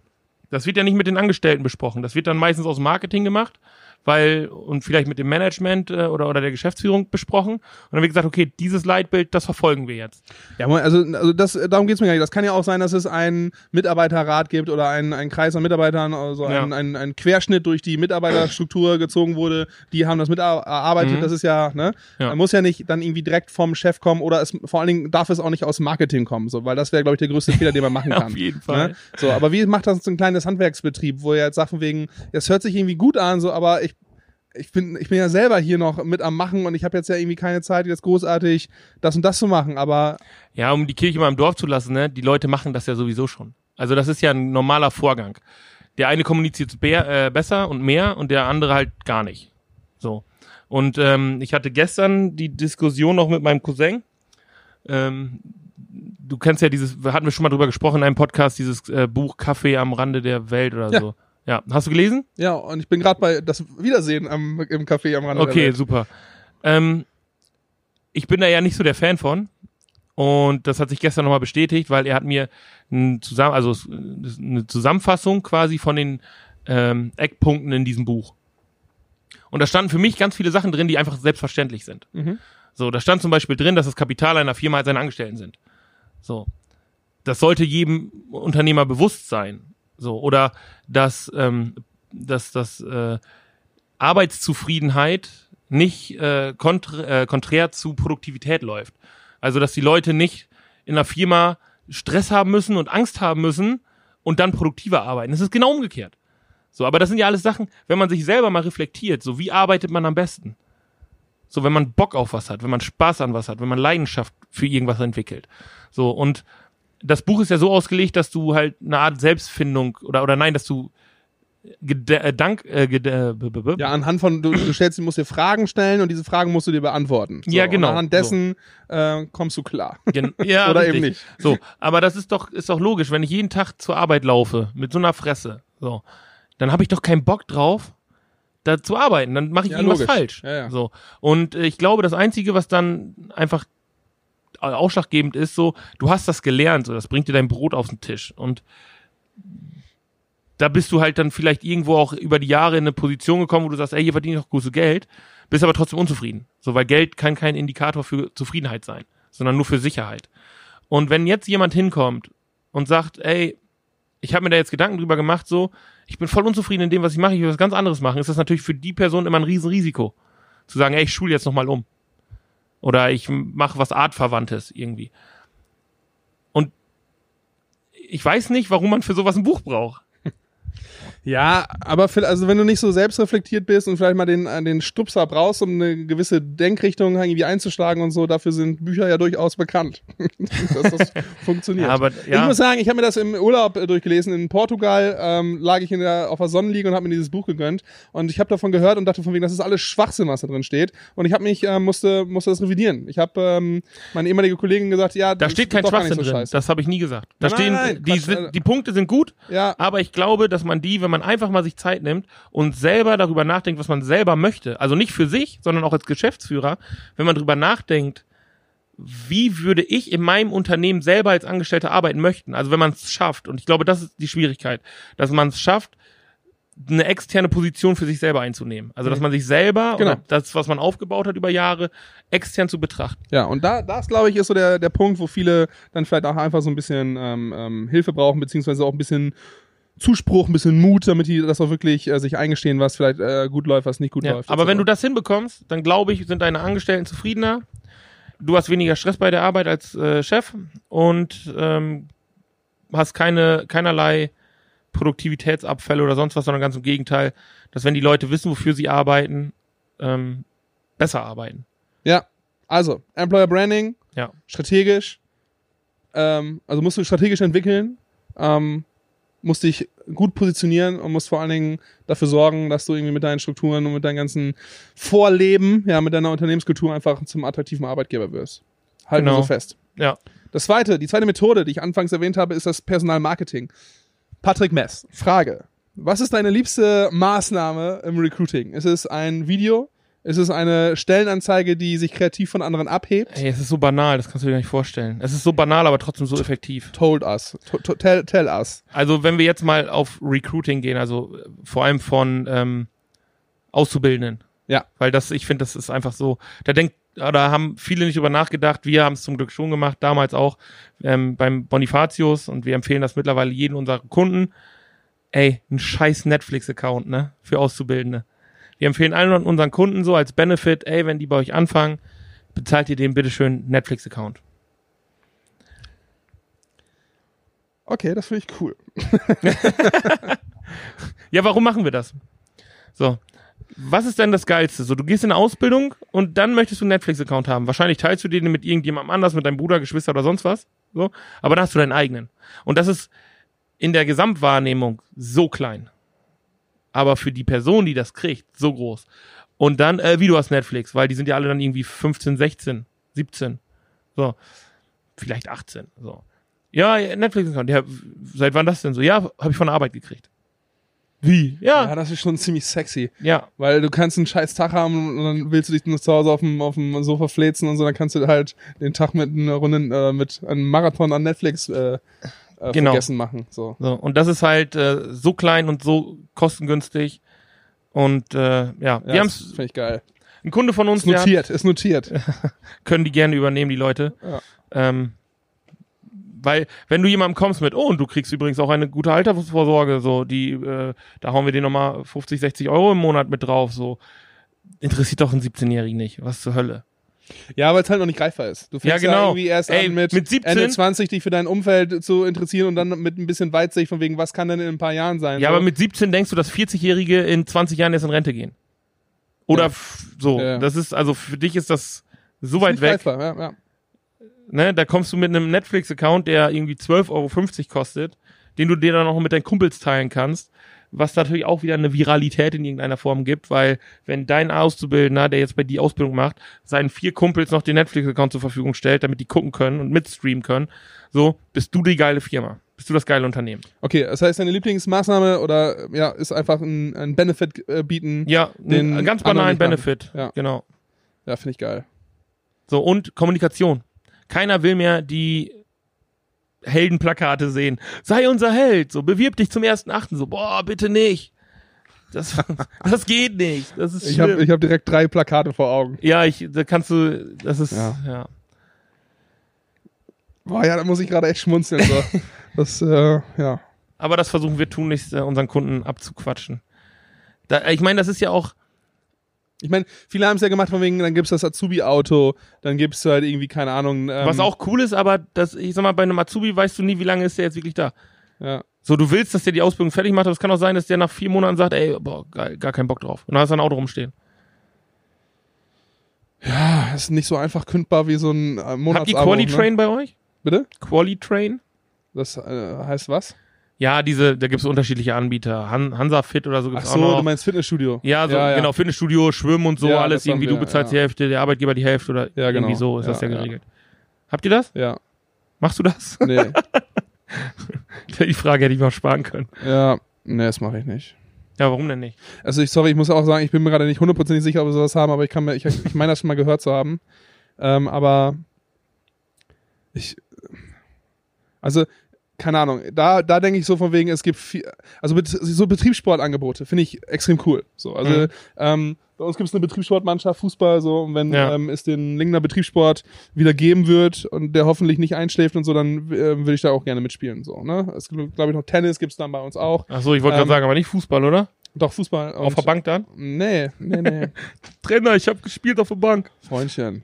Das wird ja nicht mit den Angestellten besprochen. Das wird dann meistens aus Marketing gemacht, weil, und vielleicht mit dem Management äh, oder, oder der Geschäftsführung besprochen. Und dann wird gesagt, okay, dieses Leitbild, das verfolgen wir jetzt. Ja, also, also das, darum geht's mir gar nicht. Das kann ja auch sein, dass es einen Mitarbeiterrat gibt oder einen, einen Kreis an Mitarbeitern, also Ja. ein, ein, ein Querschnitt durch die Mitarbeiterstruktur gezogen wurde. Die haben das miterarbeitet. Mhm. Das ist ja, ne? Ja. Muss ja nicht dann irgendwie direkt vom Chef kommen oder es, vor allen Dingen darf es auch nicht aus Marketing kommen, so, weil das wäre, glaube ich, der größte Fehler, den man machen kann. Auf jeden Fall. Ne? So, aber wie macht das so ein kleines Handwerksbetrieb, wo er jetzt von wegen, es hört sich irgendwie gut an, so, aber ich, ich bin, ich bin ja selber hier noch mit am Machen und ich habe jetzt ja irgendwie keine Zeit, jetzt großartig das und das zu machen, aber Ja, um die Kirche mal im Dorf zu lassen, ne? Die Leute machen das ja sowieso schon. Also das ist ja ein normaler Vorgang. Der eine kommuniziert be äh, besser und mehr und der andere halt gar nicht. So. Und ähm, ich hatte gestern die Diskussion noch mit meinem Cousin. Ähm, du kennst ja dieses, hatten wir schon mal drüber gesprochen in einem Podcast, dieses äh, Buch Kaffee am Rande der Welt oder Ja. so. Ja, hast du gelesen? Ja, und ich bin gerade bei das Wiedersehen am, im Café am Rande. Okay, super. Ähm, ich bin da ja nicht so der Fan von. Und das hat sich gestern nochmal bestätigt, weil er hat mir ein zusammen, also eine Zusammenfassung quasi von den ähm, Eckpunkten in diesem Buch. Und da standen für mich ganz viele Sachen drin, die einfach selbstverständlich sind. Mhm. So, da stand zum Beispiel drin, dass das Kapital einer Firma seine Angestellten sind. So. Das sollte jedem Unternehmer bewusst sein. So, oder dass, ähm, dass, dass äh, Arbeitszufriedenheit nicht äh, konträ, äh, konträr zu Produktivität läuft. Also, dass die Leute nicht in einer Firma Stress haben müssen und Angst haben müssen und dann produktiver arbeiten. Es ist genau umgekehrt. So, aber das sind ja alles Sachen, wenn man sich selber mal reflektiert, so wie arbeitet man am besten? So, wenn man Bock auf was hat, wenn man Spaß an was hat, wenn man Leidenschaft für irgendwas entwickelt. So, und das Buch ist ja so ausgelegt, dass du halt eine Art Selbstfindung oder, oder nein, dass du gede- äh, Dank, äh, äh, b- Ja, anhand von, du, du stellst, du musst dir Fragen stellen und diese Fragen musst du dir beantworten. So, Ja, genau. Und anhand dessen äh, kommst du klar. Gen ja, Oder richtig. eben nicht. So, aber das ist doch, ist doch logisch, wenn ich jeden Tag zur Arbeit laufe mit so einer Fresse, so, dann habe ich doch keinen Bock drauf, da zu arbeiten. Dann mache ich Ja, irgendwas logisch. falsch. Ja, ja. So. Und äh, ich glaube, das Einzige, was dann einfach ausschlaggebend ist, so, du hast das gelernt, so, das bringt dir dein Brot auf den Tisch. Und da bist du halt dann vielleicht irgendwo auch über die Jahre in eine Position gekommen, wo du sagst, ey, hier verdiene ich doch gutes Geld, bist aber trotzdem unzufrieden. So, weil Geld kann kein Indikator für Zufriedenheit sein, sondern nur für Sicherheit. Und wenn jetzt jemand hinkommt und sagt, ey, ich habe mir da jetzt Gedanken drüber gemacht, so, ich bin voll unzufrieden in dem, was ich mache, ich will was ganz anderes machen, ist das natürlich für die Person immer ein Riesenrisiko. Zu sagen, ey, ich schule jetzt nochmal um. Oder ich mache was Artverwandtes irgendwie. Und ich weiß nicht, warum man für sowas ein Buch braucht. Ja, aber für, also wenn du nicht so selbstreflektiert bist und vielleicht mal den, äh, den Stupser brauchst, um eine gewisse Denkrichtung irgendwie einzuschlagen und so, dafür sind Bücher ja durchaus bekannt, dass das funktioniert. Ja, aber Ich ja, muss sagen, ich habe mir das im Urlaub äh, durchgelesen. In Portugal ähm, lag ich in der, auf der Sonnenliege und habe mir dieses Buch gegönnt. Und ich habe davon gehört und dachte von wegen, das ist alles Schwachsinn, was da drin steht. Und ich habe mich, äh, musste, musste das revidieren. Ich habe ähm, meine ehemalige Kollegin gesagt, ja, da das steht kein Schwachsinn so drin. scheiße. Das habe ich nie gesagt. Da Nein, stehen, nein, nein, die, Quatsch, sind, äh, die Punkte sind gut, Ja, aber ich glaube, dass man die, wenn man einfach mal sich Zeit nimmt und selber darüber nachdenkt, was man selber möchte, also nicht für sich, sondern auch als Geschäftsführer, wenn man darüber nachdenkt, wie würde ich in meinem Unternehmen selber als Angestellter arbeiten möchten? Also wenn man es schafft, und ich glaube, das ist die Schwierigkeit, dass man es schafft, eine externe Position für sich selber einzunehmen. Also dass man sich selber Genau. oder das, was man aufgebaut hat über Jahre, extern zu betrachten. Ja, und da, das glaube ich, ist so der, der Punkt, wo viele dann vielleicht auch einfach so ein bisschen ähm, ähm, Hilfe brauchen, beziehungsweise auch ein bisschen Zuspruch, ein bisschen Mut, damit die das auch wirklich äh, sich eingestehen, was vielleicht äh, gut läuft, was nicht gut Ja. läuft. Aber wenn du das hinbekommst, dann glaube ich, sind deine Angestellten zufriedener. Du hast weniger Stress bei der Arbeit als äh, Chef und ähm, hast keine keinerlei Produktivitätsabfälle oder sonst was, sondern ganz im Gegenteil, dass wenn die Leute wissen, wofür sie arbeiten, ähm, besser arbeiten. Ja, also, Employer Branding, Ja. strategisch, ähm, also musst du strategisch entwickeln, ähm, musst dich gut positionieren und musst vor allen Dingen dafür sorgen, dass du irgendwie mit deinen Strukturen und mit deinem ganzen Vorleben, ja, mit deiner Unternehmenskultur einfach zum attraktiven Arbeitgeber wirst. Halten wir Genau. so fest. Ja. Das zweite, die zweite Methode, die ich anfangs erwähnt habe, ist das Personalmarketing. Patrick Mess, Frage. Was ist deine liebste Maßnahme im Recruiting? Ist es ein Video? Ist es eine Stellenanzeige, die sich kreativ von anderen abhebt? Ey, es ist so banal, das kannst du dir gar nicht vorstellen. Es ist so banal, aber trotzdem so effektiv. Told us. To, to, tell, tell us. Also wenn wir jetzt mal auf Recruiting gehen, also vor allem von ähm, Auszubildenden. Ja. Weil das, ich finde, das ist einfach so, da denkt, da haben viele nicht drüber nachgedacht. Wir haben es zum Glück schon gemacht, damals auch ähm, beim Bonifatius und wir empfehlen das mittlerweile jedem unserer Kunden. Ey, ein scheiß Netflix-Account, ne? Für Auszubildende. Wir empfehlen allen unseren Kunden so als Benefit, ey, wenn die bei euch anfangen, bezahlt ihr dem bitteschön Netflix-Account. Okay, das finde ich cool. Ja, warum machen wir das? So. Was ist denn das Geilste? So, du gehst in eine Ausbildung und dann möchtest du einen Netflix-Account haben. Wahrscheinlich teilst du den mit irgendjemandem anders, mit deinem Bruder, Geschwister oder sonst was. So. Aber dann hast du deinen eigenen. Und das ist in der Gesamtwahrnehmung so klein. Aber für die Person, die das kriegt, so groß. Und dann, äh, wie du hast Netflix, weil die sind ja alle dann irgendwie 15, 16, 17. So. Vielleicht 18. So. Ja, Netflix-Account. Ja, seit wann das denn so? Ja, habe ich von der Arbeit gekriegt. Wie? Ja, Ja, das ist schon ziemlich sexy. ja. Weil du kannst einen scheiß Tag haben und dann willst du dich nur zu Hause auf dem, auf dem Sofa fläzen und so, dann kannst du halt den Tag mit einer Runde, äh, mit einem Marathon an Netflix äh, äh, Genau. vergessen machen. So. So, und das ist halt äh, so klein und so kostengünstig. Und äh, ja, Ja, wir haben es, finde ich geil. ein Kunde von uns, Ist der hat, notiert, ist notiert. können die gerne übernehmen, die Leute. Ja. Ähm, weil, wenn du jemandem kommst mit, oh, und du kriegst übrigens auch eine gute Altersvorsorge, so, die, äh, da hauen wir dir nochmal 50, 60 Euro im Monat mit drauf, so. Interessiert doch einen 17-Jährigen nicht. Was zur Hölle? Ja, weil es halt noch nicht greifbar ist. Du fängst Ja, genau. irgendwie erst Ey, an mit, mit 17 Ende 20 dich für dein Umfeld zu interessieren und dann mit ein bisschen Weitsicht von wegen, was kann denn in ein paar Jahren sein. Ja, so. aber mit 17 denkst du, dass 40-Jährige in 20 Jahren erst in Rente gehen. Oder Ja. so. Ja, ja. Das ist, also für dich ist das so Ist weit weg. greifbar, ja, ja. ne, da kommst du mit einem Netflix-Account, der irgendwie 12,50 Euro kostet, den du dir dann noch mit deinen Kumpels teilen kannst, was natürlich auch wieder eine Viralität in irgendeiner Form gibt, weil wenn dein Auszubildender, der jetzt bei dir Ausbildung macht, seinen vier Kumpels noch den Netflix-Account zur Verfügung stellt, damit die gucken können und mitstreamen können, so bist du die geile Firma, bist du das geile Unternehmen. Okay, das heißt, deine Lieblingsmaßnahme oder ja, ist einfach ein, ein Benefit äh, bieten. Ja, Den einen ganz banalen. Benefit. Ja. Genau. Ja, finde ich geil. So, und Kommunikation. Keiner will mehr die Heldenplakate sehen. Sei unser Held. So, bewirb dich zum ersten Achten. So, boah, bitte nicht. Das, das geht nicht. Das ist Ich habe ich hab direkt drei Plakate vor Augen. ja, ich, da kannst du, das ist, Ja. ja. Boah, ja, da muss ich gerade echt schmunzeln. So. Das, äh, ja. Aber das versuchen wir tunlichst, äh, unseren Kunden abzuquatschen. Da, ich meine, das ist ja auch, Ich meine, viele haben es ja gemacht von wegen, dann gibt's das Azubi-Auto, dann gibt's halt irgendwie, keine Ahnung. Ähm, was auch cool ist, aber das, ich sag mal, bei einem Azubi weißt du nie, wie lange ist der jetzt wirklich da. Ja. So, du willst, dass der die Ausbildung fertig macht, aber es kann auch sein, dass der nach vier Monaten sagt, ey, boah, geil, gar keinen Bock drauf. Und dann hast du ein Auto rumstehen. ja, ist nicht so einfach kündbar wie so ein äh, Monatsabo. Habt ihr Quali-Train bei euch? Ne? Bitte? Quali-Train? Das äh, heißt was? Ja, diese, da gibt's unterschiedliche Anbieter. Han, Hansa Fit oder so Ach gibt's so, auch noch. du meinst Fitnessstudio. ja, so, ja, ja. genau, Fitnessstudio, Schwimmen und so, Ja, alles irgendwie, wir, du bezahlst die. Hälfte, der Arbeitgeber die Hälfte oder Ja, genau. irgendwie so ist das ja geregelt. Habt ihr das? Ja. Machst du das? Nee. die Frage hätte ich mal sparen können. ja. Nee, das mache ich nicht. Ja, warum denn nicht? Also ich, sorry, ich muss auch sagen, ich bin mir gerade nicht hundertprozentig sicher, ob wir sowas haben, aber ich kann mir, ich, ich meine das schon mal gehört zu haben. Ähm, aber ich, also, keine Ahnung, da, da denke ich so von wegen, es gibt viel, also so Betriebssportangebote finde ich extrem cool. So, also Mhm. ähm, bei uns gibt es eine Betriebssportmannschaft, Fußball, so, und wenn Ja. ähm, es den Lingner Betriebssport wieder geben wird und der hoffentlich nicht einschläft und so, dann äh, würde ich da auch gerne mitspielen. So, ne? Es gibt, glaube ich, noch Tennis gibt's dann bei uns auch. Ach so, ich wollte gerade Ähm, sagen, aber nicht Fußball, oder? Doch, Fußball. Auf der Bank dann? Nee, nee, nee. Trainer, ich habe gespielt auf der Bank. Freundchen.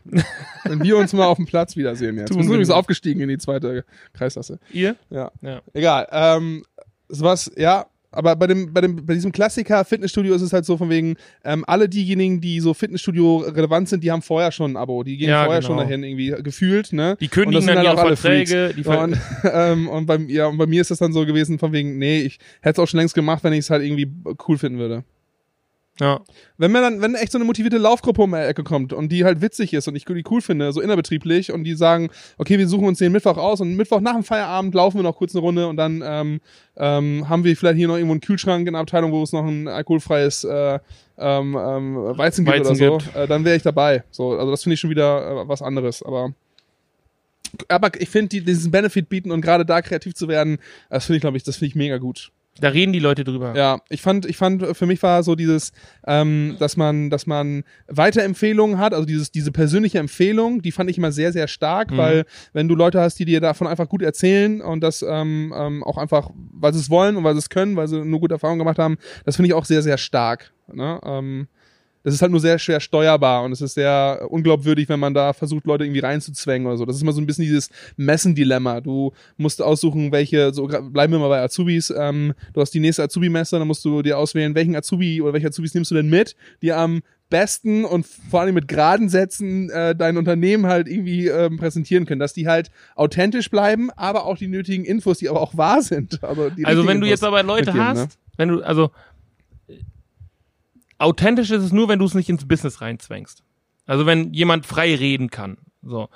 Wenn wir uns mal auf dem Platz wiedersehen jetzt. Tun Wir sind übrigens aufgestiegen in die zweite Kreisklasse. Ihr? Ja. Ja. Egal. Ähm, sowas, ja. Aber bei dem, bei dem, bei diesem Klassiker Fitnessstudio ist es halt so von wegen, ähm, alle diejenigen, die so Fitnessstudio relevant sind, die haben vorher schon ein Abo. Die gehen Ja, vorher genau. schon dahin irgendwie gefühlt, ne? Die Und das kündigen sind dann halt ihre auch alle Verträge. Die Ver Und, ähm, und, bei, ja, und bei mir ist das dann so gewesen von wegen, nee, ich hätte es auch schon längst gemacht, wenn ich es halt irgendwie cool finden würde. Ja. Wenn mir dann, wenn echt so eine motivierte Laufgruppe um die Ecke kommt und die halt witzig ist und ich die cool finde, so innerbetrieblich und die sagen, okay, wir suchen uns den Mittwoch aus und Mittwoch nach dem Feierabend laufen wir noch kurz eine Runde und dann ähm, ähm, haben wir vielleicht hier noch irgendwo einen Kühlschrank in der Abteilung, wo es noch ein alkoholfreies äh, ähm, ähm, Weizen gibt Weizen oder so, gibt. äh, dann wäre ich dabei. So, also das finde ich schon wieder äh, was anderes, aber aber ich finde, die, diesen Benefit bieten und gerade da kreativ zu werden, das finde ich, glaube ich, das finde ich mega gut. Da reden die Leute drüber. Ja, ich fand, ich fand, für mich war so dieses, ähm, dass man, dass man Weiterempfehlungen hat, also dieses, diese persönliche Empfehlung, die fand ich immer sehr, sehr stark, Mhm. weil wenn du Leute hast, die dir davon einfach gut erzählen und das ähm, ähm, auch einfach, weil sie es wollen und weil sie es können, weil sie nur gute Erfahrungen gemacht haben, das finde ich auch sehr, sehr stark. Ne? Ähm, das ist halt nur sehr schwer steuerbar und es ist sehr unglaubwürdig, wenn man da versucht, Leute irgendwie reinzuzwängen oder so. Das ist immer so ein bisschen dieses Messendilemma. Du musst aussuchen, welche, so bleiben wir mal bei Azubis, ähm, du hast die nächste Azubi-Messe, dann musst du dir auswählen, welchen Azubi oder welche Azubis nimmst du denn mit, die am besten und vor allem mit geraden Sätzen äh, dein Unternehmen halt irgendwie ähm, präsentieren können, dass die halt authentisch bleiben, aber auch die nötigen Infos, die aber auch wahr sind. Also, Also wenn du Infos jetzt aber Leute mitgeben, hast, ne? wenn du, also authentisch ist es nur, wenn du es nicht ins Business reinzwängst. Also wenn jemand frei reden kann. So.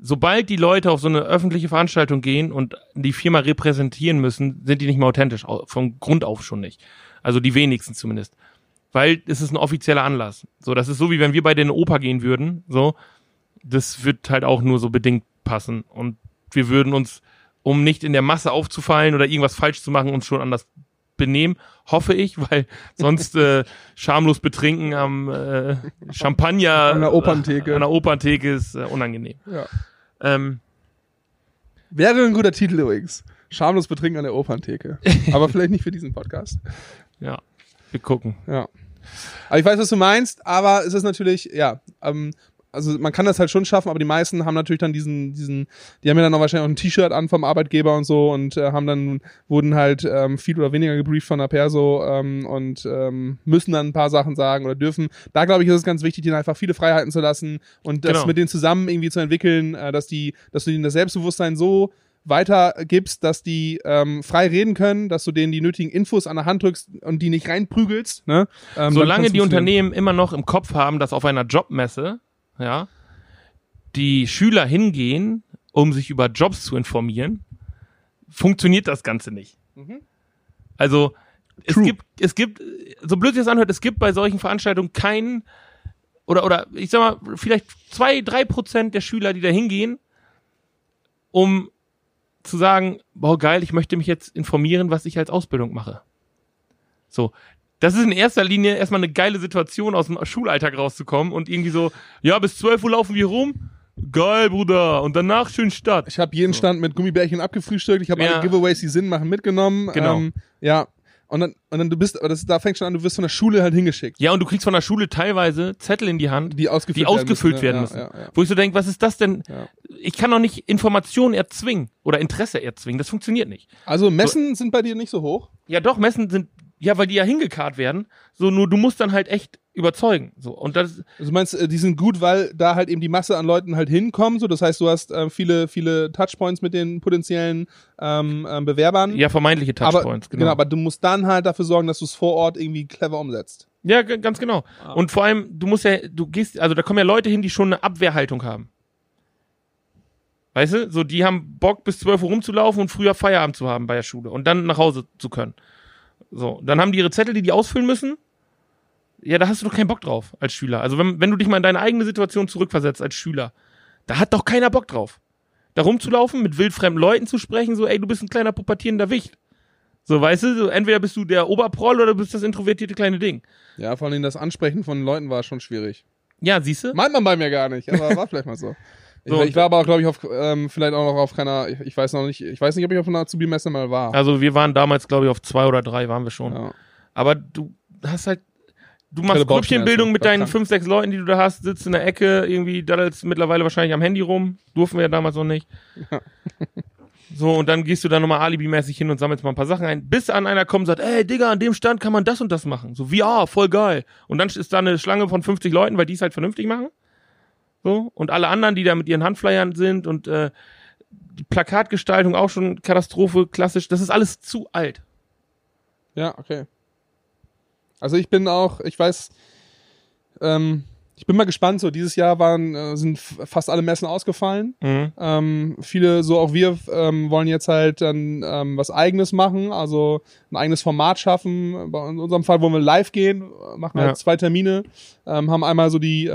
Sobald die Leute auf so eine öffentliche Veranstaltung gehen und die Firma repräsentieren müssen, sind die nicht mehr authentisch, au- von Grund auf schon nicht. Also die wenigsten zumindest. Weil es ist ein offizieller Anlass. So, das ist so, wie wenn wir beide in eine Oper gehen würden. So, das wird halt auch nur so bedingt passen. Und wir würden uns, um nicht in der Masse aufzufallen oder irgendwas falsch zu machen, uns schon anders benehmen, hoffe ich, weil sonst äh, schamlos betrinken am äh, Champagner An der Operntheke. an der Operntheke ist äh, unangenehm. Ja. Ähm, Wäre ein guter Titel übrigens. Schamlos betrinken an der Operntheke. Aber vielleicht nicht für diesen Podcast. ja, wir gucken. Ja. Aber ich weiß, was du meinst, aber es ist natürlich, ja, ähm, also man kann das halt schon schaffen, aber die meisten haben natürlich dann diesen, diesen, die haben ja dann auch wahrscheinlich auch ein T-Shirt an vom Arbeitgeber und so und äh, haben dann, wurden halt ähm, viel oder weniger gebrieft von der Perso ähm, und ähm, müssen dann ein paar Sachen sagen oder dürfen. Da glaube ich, ist es ganz wichtig, denen einfach viele Freiheiten zu lassen und das Genau. mit denen zusammen irgendwie zu entwickeln, äh, dass die, dass du ihnen das Selbstbewusstsein so weitergibst, dass die ähm, frei reden können, dass du denen die nötigen Infos an der Hand drückst und die nicht reinprügelst. Ne? Ähm, Solange die. Unternehmen immer noch im Kopf haben, dass auf einer Jobmesse, ja, die Schüler hingehen, um sich über Jobs zu informieren, funktioniert das Ganze nicht. Also es True. gibt, es gibt, so blöd sich das anhört, es gibt bei solchen Veranstaltungen keinen oder oder ich sag mal vielleicht zwei, drei Prozent der Schüler, die da hingehen, um zu sagen, boah geil, ich möchte mich jetzt informieren, was ich als Ausbildung mache. So, das ist in erster Linie erstmal eine geile Situation, aus dem Schulalltag rauszukommen und irgendwie so, ja, bis 12 Uhr laufen wir rum. Geil, Bruder. Und danach schön Stadt. Ich habe jeden Stand mit Gummibärchen abgefrühstückt. Ich habe Ja. alle Giveaways, die Sinn machen, mitgenommen. Genau. Ähm, ja. Und dann, und dann du bist, aber das, da fängt schon an, du wirst von der Schule halt hingeschickt, Ja, und du kriegst von der Schule teilweise Zettel in die Hand, die ausgefüllt, die ausgefüllt ne? werden müssen. Ja, ja. Wo ich so denke, was ist das denn? Ich kann doch nicht Informationen erzwingen oder Interesse erzwingen. Das funktioniert nicht. Also Messen sind bei dir nicht so hoch. Ja, doch, Messen sind, ja, weil die ja hingekarrt werden. So, nur du musst dann halt echt überzeugen. So, und das, Also du meinst, äh, die sind gut, weil da halt eben die Masse an Leuten halt hinkommen. So, das heißt, du hast äh, viele, viele Touchpoints mit den potenziellen ähm, ähm, Bewerbern. ja, vermeintliche aber, Touchpoints, genau. aber du musst dann halt dafür sorgen, dass du es vor Ort irgendwie clever umsetzt. Ja, ganz genau. Und vor allem, du musst ja, du gehst, also da kommen ja Leute hin, die schon eine Abwehrhaltung haben. Weißt du, so die haben Bock bis 12 Uhr rumzulaufen und früher Feierabend zu haben bei der Schule und dann nach Hause zu können. So, dann haben die ihre Zettel, die die ausfüllen müssen. Ja, da hast du doch keinen Bock drauf als Schüler. Also wenn, wenn du dich mal in deine eigene Situation zurückversetzt als Schüler, da hat doch keiner Bock drauf. da rumzulaufen, mit wildfremden Leuten zu sprechen, so, ey, du bist ein kleiner pubertierender Wicht. So, weißt du, so, entweder bist du der Oberproll oder du bist das introvertierte kleine Ding. Ja, vor allem das Ansprechen von Leuten war schon schwierig. Ja, siehst du? Meint man bei mir gar nicht, aber war vielleicht mal so. Ich, So, ich war aber auch, glaube ich, auf, ähm, vielleicht auch noch auf keiner, ich, ich weiß noch nicht, ich weiß nicht, ob ich auf einer Azubi-Messe mal war. Also wir waren damals, glaube ich, auf zwei oder drei waren wir schon. Ja. Aber du hast halt, du machst Grüppchenbildung mit das deinen fünf, sechs Leuten, die du da hast, sitzt in der Ecke, irgendwie daddelst mittlerweile wahrscheinlich am Handy rum. Durften wir ja damals noch nicht. So, und dann gehst du da nochmal alibimäßig hin und sammelst mal ein paar Sachen ein, bis an einer kommt und sagt, ey, Digga, an dem Stand kann man das und das machen. So, VR, voll geil. Und dann ist da eine Schlange von 50 Leuten, weil die es halt vernünftig machen. So, und alle anderen, die da mit ihren Handflyern sind und äh, die Plakatgestaltung auch schon Katastrophe, klassisch, das ist alles zu alt. Ja, okay. Also ich bin auch, ich weiß, ähm, ich bin mal gespannt. So dieses Jahr waren äh, sind fast alle Messen ausgefallen. Mhm. Ähm, viele, so auch wir, ähm, wollen jetzt halt dann ähm, was Eigenes machen, also ein eigenes Format schaffen. In unserem Fall wollen wir live gehen, machen Ja. halt zwei Termine, ähm, haben einmal so die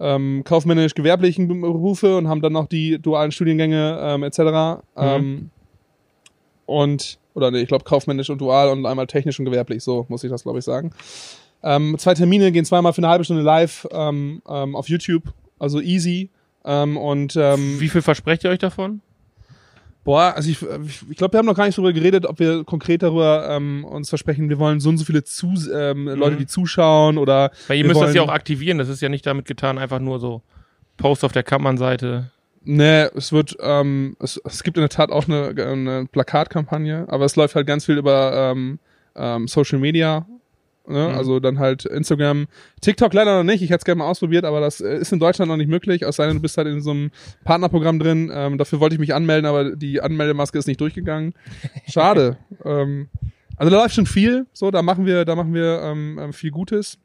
ähm, kaufmännisch-gewerblichen Berufe und haben dann noch die dualen Studiengänge ähm, etc. Ähm, und oder nee, ich glaube kaufmännisch und dual und einmal technisch und gewerblich, so muss ich das glaube ich sagen. Ähm, zwei Termine gehen zweimal für eine halbe Stunde live ähm, ähm, auf YouTube, also easy. Und Wie viel versprecht ihr euch davon? Boah, also ich, ich, glaube, wir haben noch gar nicht darüber geredet, ob wir konkret darüber ähm, uns versprechen, wir wollen so und so viele zu, ähm, Leute, die zuschauen oder Weil ihr müsst das ja auch aktivieren, das ist ja nicht damit getan, einfach nur so Post auf der Kammernseite. Nee, es wird, ähm, es, es gibt in der Tat auch eine, eine Plakatkampagne, aber es läuft halt ganz viel über ähm, ähm, Social Media. Ne? Mhm. Also dann halt Instagram, TikTok leider noch nicht. Ich hätte es gerne mal ausprobiert, aber das äh, ist in Deutschland noch nicht möglich. Es sei denn, du bist halt in so einem Partnerprogramm drin. Ähm, dafür wollte ich mich anmelden, aber die Anmeldemaske ist nicht durchgegangen. Schade. ähm, also da läuft schon viel. So, da machen wir, da machen wir ähm, ähm, viel Gutes.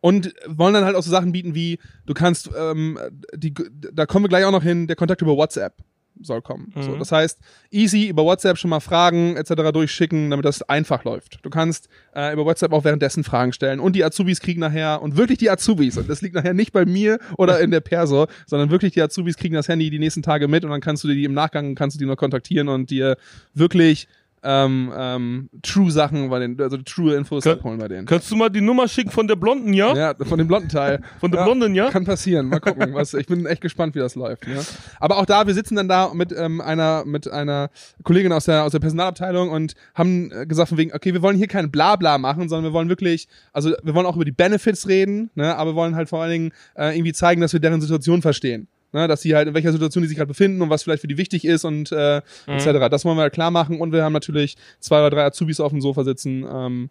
Und wollen dann halt auch so Sachen bieten wie, du kannst, ähm, die, da kommen wir gleich auch noch hin, der Kontakt über WhatsApp soll kommen. So, Mhm. das heißt, easy über WhatsApp schon mal Fragen etc. durchschicken, damit das einfach läuft. Du kannst äh, über WhatsApp auch währenddessen Fragen stellen und die Azubis kriegen nachher, und wirklich die Azubis, und das liegt nachher nicht bei mir oder in der Perso, sondern wirklich die Azubis kriegen das Handy die nächsten Tage mit und dann kannst du die im Nachgang, kannst du die noch kontaktieren und dir wirklich ähm, ähm, true Sachen bei den, also true Infos Kön- abholen bei denen. Kannst du mal die Nummer schicken von der Blonden, ja? Ja, von dem blonden Teil. Von der Ja, Blonden, ja? Kann passieren. Mal gucken. Was, ich bin echt gespannt, wie das läuft. Ja. Aber auch da, wir sitzen dann da mit ähm, einer mit einer Kollegin aus der aus der Personalabteilung und haben äh, gesagt von wegen, okay, wir wollen hier kein Blabla machen, sondern wir wollen wirklich, also wir wollen auch über die Benefits reden, ne, aber wir wollen halt vor allen Dingen äh, irgendwie zeigen, dass wir deren Situation verstehen. Ne, dass sie halt in welcher Situation die sich gerade befinden und was vielleicht für die wichtig ist und äh, etc. Das wollen wir halt klar machen und wir haben natürlich zwei oder drei Azubis auf dem Sofa sitzen, ähm,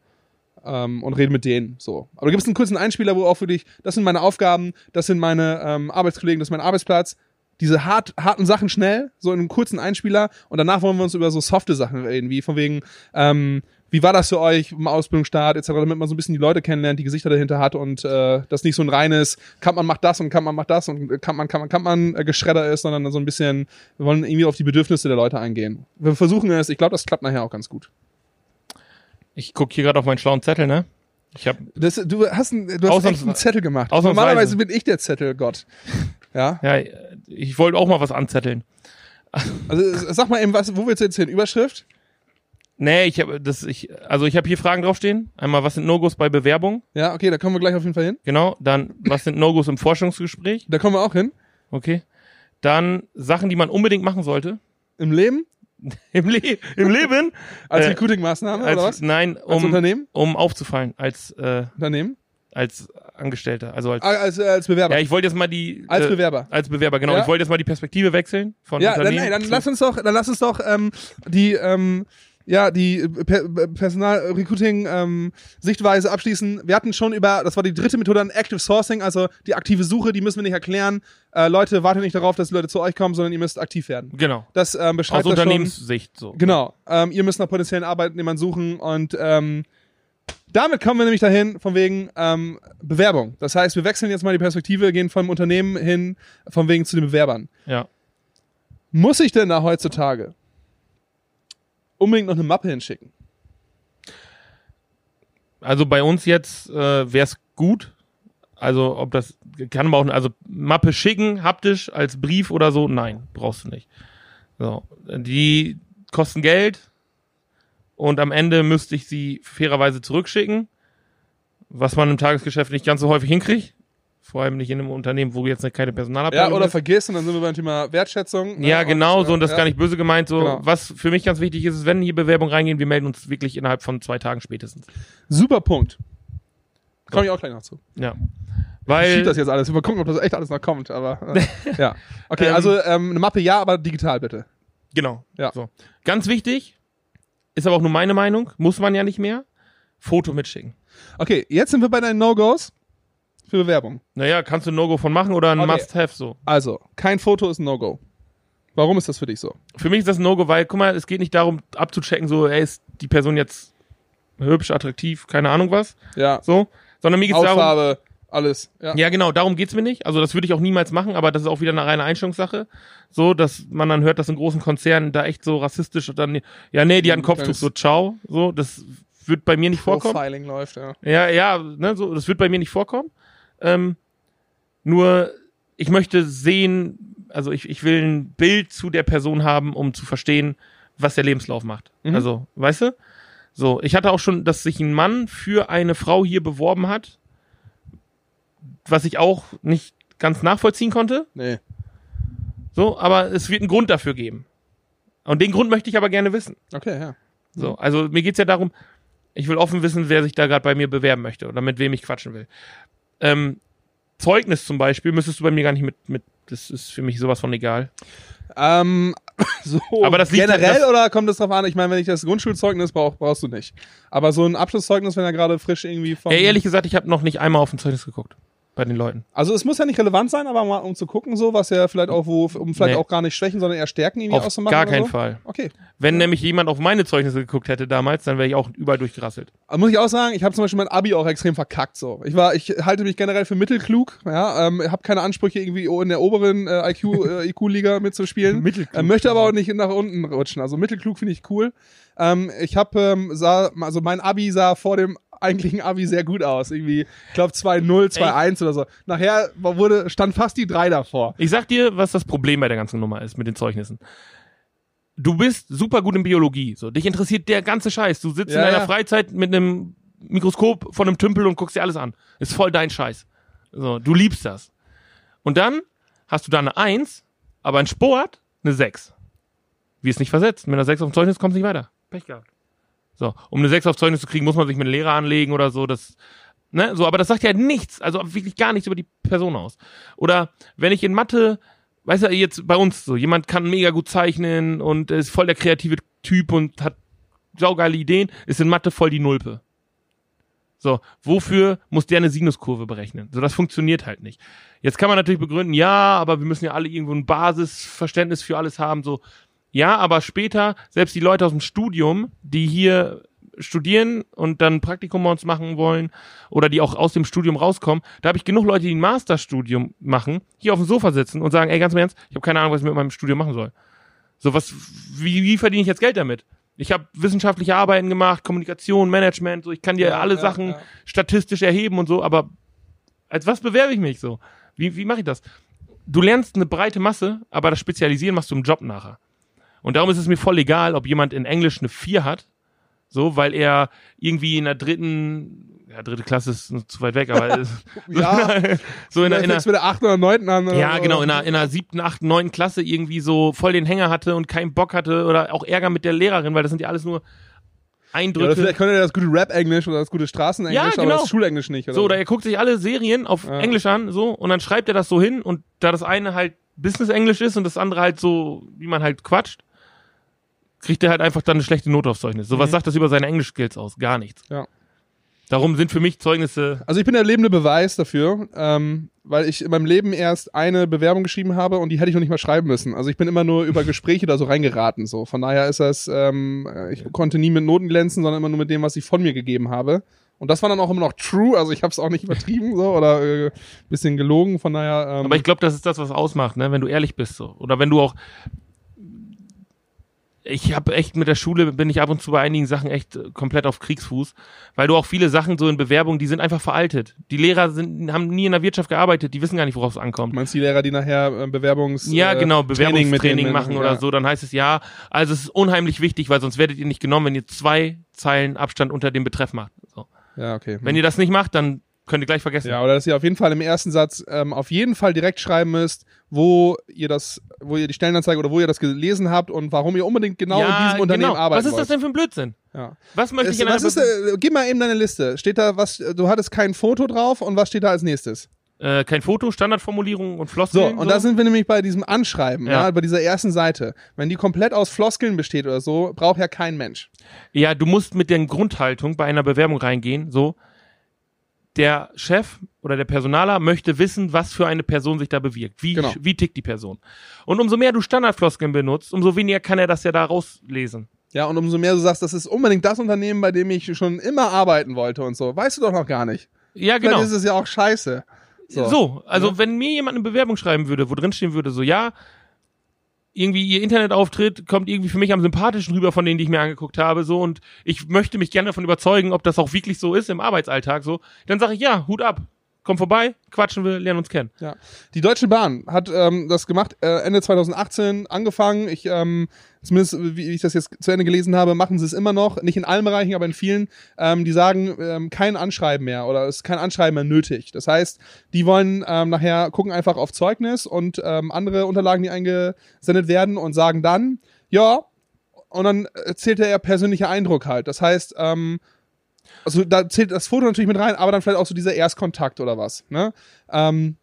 ähm, und rede mit denen. So. Aber du gibst einen kurzen Einspieler, wo auch für dich, das sind meine Aufgaben, das sind meine ähm, Arbeitskollegen, das ist mein Arbeitsplatz. Diese hart, harten Sachen schnell, so in einem kurzen Einspieler und danach wollen wir uns über so softe Sachen reden, wie von wegen, ähm, wie war das für euch im Ausbildungsstart etc., damit man so ein bisschen die Leute kennenlernt, die Gesichter dahinter hat und äh, das nicht so ein reines Kampmann macht das und Kampmann macht das und Kampmann, Kampmann, Kampmann äh, Geschredder ist, sondern so ein bisschen, wir wollen irgendwie auf die Bedürfnisse der Leute eingehen. Wir versuchen es, ich glaube, das klappt nachher auch ganz gut. Ich guck hier gerade auf meinen schlauen Zettel, ne? Ich hab, Das, du hast, ein, du hast echt einen Zettel gemacht. Normalerweise bin ich der Zettelgott. Ja. ja, ich wollte auch mal was anzetteln. Also sag mal eben, was, wo willst du jetzt hin? Überschrift? Nee, ich habe das, ich, also ich habe hier Fragen draufstehen. Einmal, was sind No-Gos bei Bewerbung? Ja, okay, da kommen wir gleich auf jeden Fall hin. Genau. Dann, was sind No-Gos im Forschungsgespräch? Da kommen wir auch hin. Okay. Dann Sachen, die man unbedingt machen sollte. Im Leben? Im, Le im Leben. Als Äh, Recruiting-Maßnahme als, oder was? Nein, Als um, Unternehmen? um aufzufallen, als, äh, Unternehmen? als Angestellter. Also als, Ah, als, äh, als Bewerber. ja, ich wollte jetzt mal die, als äh, Bewerber. als Bewerber, genau. Ja. Ich wollte jetzt mal die Perspektive wechseln von Ja, dann, Unternehmen. nein, dann zu- lass uns doch, dann lass uns doch ähm, die, ähm, ja, die per Personal-Recruiting-Sichtweise abschließen. Wir hatten schon über, das war die dritte Methode an Active Sourcing, also die aktive Suche, die müssen wir nicht erklären. Äh, Leute, wartet nicht darauf, dass die Leute zu euch kommen, sondern ihr müsst aktiv werden. Genau. Das ähm, Aus beschreibt das schon. Unternehmenssicht so. Genau. Ähm, ihr müsst nach potenziellen Arbeitnehmern suchen und ähm, damit kommen wir nämlich dahin, von wegen ähm, Bewerbung. Das heißt, wir wechseln jetzt mal die Perspektive, gehen vom Unternehmen hin, von wegen zu den Bewerbern. Ja. Muss ich denn da heutzutage unbedingt noch eine Mappe hinschicken? Also bei uns jetzt äh, wäre es gut, Also ob das kann man auch, also Mappe schicken, haptisch als Brief oder so, nein, brauchst du nicht. So, die kosten Geld und am Ende müsste ich sie fairerweise zurückschicken, was man im Tagesgeschäft nicht ganz so häufig hinkriegt. Vor allem nicht in einem Unternehmen, wo jetzt keine Personalabteilung Ja, oder ist. vergiss, und dann sind wir beim Thema Wertschätzung. ne? Ja, genau so und das ist ja. gar nicht böse gemeint. So, Genau. was für mich ganz wichtig ist, ist, wenn hier Bewerbungen reingehen, wir melden uns wirklich innerhalb von zwei Tagen spätestens. Super Punkt. Komme ich auch gleich noch zu. Ja, Ich weil schieb das jetzt alles. Wir gucken, ob das echt alles noch kommt, aber äh, ja. Okay, Ähm, also ähm, eine Mappe ja, aber digital bitte. genau. Ja. So. Ganz wichtig ist aber auch nur meine Meinung, muss man ja nicht mehr. Foto mitschicken. Okay, jetzt sind wir bei deinen No-Gos für Bewerbung. Naja, kannst du ein No-Go von machen oder ein Okay. Must-Have so. Also, kein Foto ist ein No-Go. Warum ist das für dich so? Für mich ist das ein No-Go, weil, guck mal, es geht nicht darum abzuchecken, so, ey, ist die Person jetzt hübsch, attraktiv, keine Ahnung was, Ja, so, sondern mir geht's darum, Hautfarbe, alles. Ja. Ja, genau, darum geht's mir nicht. Also das würde ich auch niemals machen, aber das ist auch wieder eine reine Einstellungssache. So, dass man dann hört, dass in großen Konzernen da echt so rassistisch und dann, ja, nee, die hat ein Kopftuch, so, ciao. So, das wird bei mir nicht vorkommen. Profiling läuft, ja. Ja, ja, ne, so, das wird bei mir nicht vorkommen. Ähm, nur, ich möchte sehen, also ich, ich will ein Bild zu der Person haben, um zu verstehen, was der Lebenslauf macht. Mhm. Also, weißt du? So, ich hatte auch schon, dass sich ein Mann für eine Frau hier beworben hat, was ich auch nicht ganz nachvollziehen konnte. Nee. So, aber es wird einen Grund dafür geben. Und den Grund möchte ich aber gerne wissen. Okay, ja. So, also mir geht's ja darum, ich will offen wissen, wer sich da gerade bei mir bewerben möchte oder mit wem ich quatschen will. Ähm, Zeugnis zum Beispiel müsstest du bei mir gar nicht mit, mit das ist für mich sowas von egal. Ähm, so Aber das liegt- generell das- oder kommt es drauf an? Ich meine, wenn ich das Grundschulzeugnis brauche, brauchst du nicht. Aber so ein Abschlusszeugnis, wenn er gerade frisch irgendwie von. Ey, ehrlich gesagt, ich habe noch nicht einmal auf ein Zeugnis geguckt bei den Leuten. Also es muss ja nicht relevant sein, aber mal um zu gucken, so was ja vielleicht auch, wo, um vielleicht Nee. auch gar nicht Schwächen, sondern eher Stärken irgendwie Auf auszumachen. gar keinen so. Fall. Okay. Wenn nämlich jemand auf meine Zeugnisse geguckt hätte damals, dann wäre ich auch überall durchgerasselt. Aber muss ich auch sagen, ich habe zum Beispiel mein Abi auch extrem verkackt. So, ich war, ich halte mich generell für mittelklug. Ja, ähm, habe keine Ansprüche irgendwie in der oberen äh, IQ äh, IQ-Liga mitzuspielen. Mittelklug. Äh, möchte aber auch nicht nach unten rutschen. Also mittelklug finde ich cool. Ähm, ich habe ähm, sah, also mein Abi sah vor dem eigentlichen Abi sehr gut aus. Irgendwie, ich glaube 2-0, 2-1 oder so. Nachher wurde stand fast die 3 davor. Ich sag dir, was das Problem bei der ganzen Nummer ist mit den Zeugnissen. Du bist super gut in Biologie. So, dich interessiert der ganze Scheiß. Du sitzt Ja, in deiner ja. Freizeit mit einem Mikroskop von einem Tümpel und guckst dir alles an. Ist voll dein Scheiß. So, du liebst das. Und dann hast du da eine Eins, aber in Sport eine Sechs. Wie es nicht versetzt. Mit einer Sechs auf dem Zeugnis kommst du nicht weiter. Pech gehabt. So, um eine Sechs auf Zeugnis zu kriegen, muss man sich mit einem Lehrer anlegen oder so. Das, ne, so, aber das sagt ja nichts, also wirklich gar nichts über die Person aus. Oder wenn ich in Mathe, weißt du, jetzt bei uns so, jemand kann mega gut zeichnen und ist voll der kreative Typ und hat saugeile Ideen, ist in Mathe voll die Nulpe. So, wofür muss der eine Sinuskurve berechnen? So, das funktioniert halt nicht. Jetzt kann man natürlich begründen, ja, aber wir müssen ja alle irgendwo ein Basisverständnis für alles haben, so. Ja, aber später, selbst die Leute aus dem Studium, die hier studieren und dann Praktikum bei uns machen wollen oder die auch aus dem Studium rauskommen, da habe ich genug Leute, die ein Masterstudium machen, hier auf dem Sofa sitzen und sagen, ey, ganz im Ernst, ich habe keine Ahnung, was ich mit meinem Studium machen soll. So, was, wie, wie verdiene ich jetzt Geld damit? Ich habe wissenschaftliche Arbeiten gemacht, Kommunikation, Management, so, ich kann dir Ja, alle ja, Sachen ja. statistisch erheben und so, aber als was bewerbe ich mich so? Wie, wie mache ich das? Du lernst eine breite Masse, aber das Spezialisieren machst du im Job nachher. Und darum ist es mir voll egal, ob jemand in Englisch eine 4 hat, so, weil er irgendwie in der dritten, ja, dritte Klasse ist zu weit weg, aber Ja, so in der, in der mit der 8. oder 9. an. Oder ja, so. genau, in der, in der siebten, achten, neunten Klasse irgendwie so voll den Hänger hatte und keinen Bock hatte oder auch Ärger mit der Lehrerin, weil das sind ja alles nur Ja, Eindrücke. oder vielleicht könnte er das gute Rap-Englisch oder das gute Straßenenglisch, Ja, aber genau. das Schulenglisch nicht. Oder so, oder er guckt sich alle Serien auf Ja. Englisch an, so, und dann schreibt er das so hin und da das eine halt Business-Englisch ist und das andere halt so, wie man halt quatscht, kriegt er halt einfach dann eine schlechte Note aufs Zeugnis. So, was Mhm. sagt das über seine Englisch-Skills aus? Gar nichts. Ja. Darum sind für mich Zeugnisse, Also ich bin der lebende Beweis dafür, ähm, weil ich in meinem Leben erst eine Bewerbung geschrieben habe und die hätte ich noch nicht mal schreiben müssen. Also ich bin immer nur über Gespräche da so reingeraten. So. Von daher ist das, ähm, ich konnte nie mit Noten glänzen, sondern immer nur mit dem, was ich von mir gegeben habe. Und das war dann auch immer noch true, also ich habe es auch nicht übertrieben so oder äh, bisschen gelogen. Von daher. Ähm, aber ich glaube, das ist das, was ausmacht, ne, wenn du ehrlich bist, so. Oder wenn du auch, ich habe echt mit der Schule bin ich ab und zu bei einigen Sachen echt äh, komplett auf Kriegsfuß, weil du auch viele Sachen so in Bewerbungen, die sind einfach veraltet. Die Lehrer sind haben nie in der Wirtschaft gearbeitet, die wissen gar nicht, worauf es ankommt. Meinst du die Lehrer, die nachher äh, Bewerbungs Ja, äh, genau, Bewerbungstraining machen ja. oder so, dann heißt es ja, also es ist unheimlich wichtig, weil sonst werdet ihr nicht genommen, wenn ihr zwei Zeilen Abstand unter dem Betreff macht. So. Ja, okay. Wenn ihr das nicht macht, dann könnt ihr gleich vergessen. Ja, oder dass ihr auf jeden Fall im ersten Satz ähm, auf jeden Fall direkt schreiben müsst, wo ihr das, wo ihr die Stellenanzeige oder wo ihr das gelesen habt und warum ihr unbedingt genau in diesem Unternehmen genau. arbeiten Was ist das denn für ein Blödsinn? Ja. Was möchte ich in was ist, äh, gib mal eben deine Liste. Steht da was, du hattest kein Foto drauf und was steht da als nächstes? äh, kein Foto, Standardformulierung und So, Floskeln? und da sind wir nämlich bei diesem Anschreiben, ja. Ja. bei dieser ersten Seite. Wenn die komplett aus Floskeln besteht oder so, braucht ja kein Mensch. Ja, du musst mit der Grundhaltung bei einer Bewerbung reingehen, so, der Chef oder der Personaler möchte wissen, was für eine Person sich da bewirkt. Wie, Genau. wie tickt die Person? Und umso mehr du Standardfloskeln benutzt, umso weniger kann er das ja da rauslesen. Ja, und umso mehr du sagst, das ist unbedingt das Unternehmen, bei dem ich schon immer arbeiten wollte und so. Weißt du doch noch gar nicht. Ja, genau. Vielleicht ist es ja auch scheiße. So. So, also wenn mir jemand eine Bewerbung schreiben würde, wo drin stehen würde, so ja, irgendwie ihr Internetauftritt kommt irgendwie für mich am sympathischen rüber von denen, die ich mir angeguckt habe, so und ich möchte mich gerne davon überzeugen, ob das auch wirklich so ist im Arbeitsalltag, so, dann sage ich ja, Hut ab, komm vorbei, quatschen wir, lernen uns kennen. Ja. Die Deutsche Bahn hat ähm, das gemacht, äh, Ende 2018 angefangen. Ich, ähm, zumindest wie ich das jetzt zu Ende gelesen habe, machen sie es immer noch. Nicht in allen Bereichen, aber in vielen. Ähm, die sagen, ähm, kein Anschreiben mehr oder es ist kein Anschreiben mehr nötig. Das heißt, die wollen ähm, nachher gucken einfach auf Zeugnis und ähm, andere Unterlagen, die eingesendet werden und sagen dann, ja, und dann zählt der persönliche Eindruck halt. Das heißt, ähm, also da zählt das Foto natürlich mit rein, aber dann vielleicht auch so dieser Erstkontakt oder was. Ne? Ähm,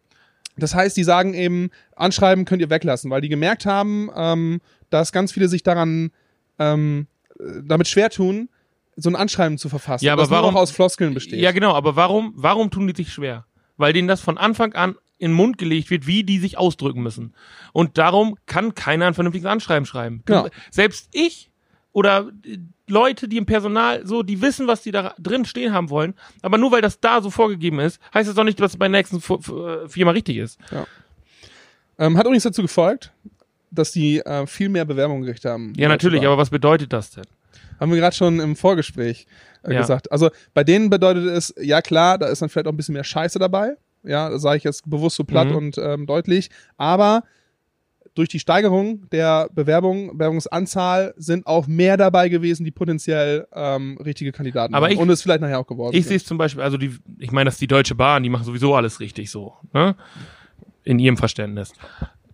das heißt, die sagen eben, Anschreiben könnt ihr weglassen, weil die gemerkt haben, ähm, dass ganz viele sich daran ähm, äh, damit schwer tun, so ein Anschreiben zu verfassen. Ja, aber das nur warum- noch aus Floskeln besteht. Ja, genau, aber warum, warum tun die sich schwer? Weil denen das von Anfang an in den Mund gelegt wird, wie die sich ausdrücken müssen. Und darum kann keiner ein vernünftiges Anschreiben schreiben. Genau. Selbst ich oder äh, Leute, die im Personal so, die wissen, was die da drin stehen haben wollen, aber nur weil das da so vorgegeben ist, heißt das doch nicht, dass es bei der nächsten äh, Firma richtig ist. Ähm, hat übrigens dazu gefolgt, dass die äh, viel mehr Bewerbungen gekriegt haben. Ja, natürlich, aber was bedeutet das denn? Haben wir gerade schon im Vorgespräch äh, Ja. gesagt. Also bei denen bedeutet es, ja klar, da ist dann vielleicht auch ein bisschen mehr Scheiße dabei. Ja, sage ich jetzt bewusst so platt Mhm. und ähm, deutlich. Aber durch die Steigerung der Bewerbung, Bewerbungsanzahl sind auch mehr dabei gewesen, die potenziell ähm, richtige Kandidaten Aber waren. ich- und es vielleicht nachher auch geworden Ich sehe es zum Beispiel, also die, ich meine, das ist die Deutsche Bahn, die machen sowieso alles richtig so, ne? In ihrem Verständnis.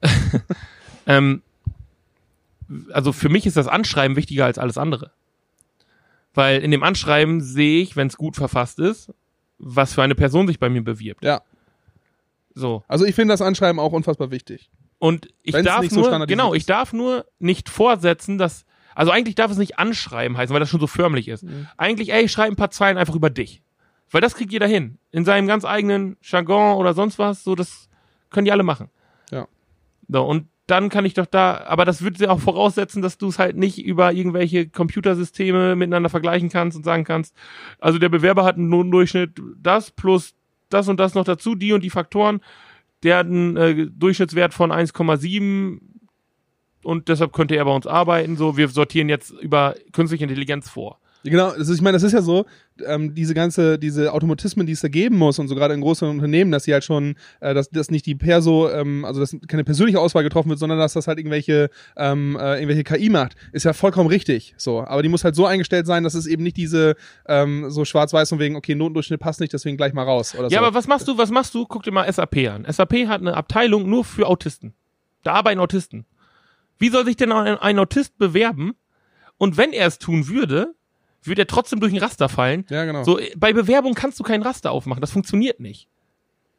ähm, also für mich ist das Anschreiben wichtiger als alles andere. Weil in dem Anschreiben sehe ich, wenn es gut verfasst ist, was für eine Person sich bei mir bewirbt. Ja, So. also ich finde das Anschreiben auch unfassbar wichtig. Und ich Wenn's darf nicht so nur, standardisiert genau, ich darf nur nicht vorsetzen, dass, also eigentlich darf es nicht anschreiben heißen, weil das schon so förmlich ist. Mhm. Eigentlich, ey, ich schreibe ein paar Zeilen einfach über dich. Weil das kriegt jeder hin. In seinem ganz eigenen Jargon oder sonst was, so, das können die alle machen. Ja. So, und dann kann ich doch da, aber das würde ja auch voraussetzen, dass du es halt nicht über irgendwelche Computersysteme miteinander vergleichen kannst und sagen kannst, also der Bewerber hat einen Notendurchschnitt das plus das und das noch dazu, die und die Faktoren, der hat einen äh, Durchschnittswert von 1,7 und deshalb könnte er bei uns arbeiten. So, wir sortieren jetzt über künstliche Intelligenz vor. Genau, das ist, ich meine, das ist ja so, ähm, diese ganze, diese Automatismen, die es da geben muss und so gerade in großen Unternehmen, dass sie halt schon, äh, dass, dass nicht die Perso, ähm, also dass keine persönliche Auswahl getroffen wird, sondern dass das halt irgendwelche, ähm, äh, irgendwelche KI macht, ist ja vollkommen richtig. So, aber die muss halt so eingestellt sein, dass es eben nicht diese ähm, so schwarz-weiß von wegen, okay, Notendurchschnitt passt nicht, deswegen gleich mal raus oder so. Ja, aber was machst du, was machst du? Guck dir mal SAP an. SAP hat eine Abteilung nur für Autisten. Da arbeiten Autisten. Wie soll sich denn ein, ein Autist bewerben? Und wenn er es tun würde, würde er trotzdem durch ein Raster fallen. ja, genau. So, äh, bei Bewerbung kannst du keinen Raster aufmachen. Das funktioniert nicht.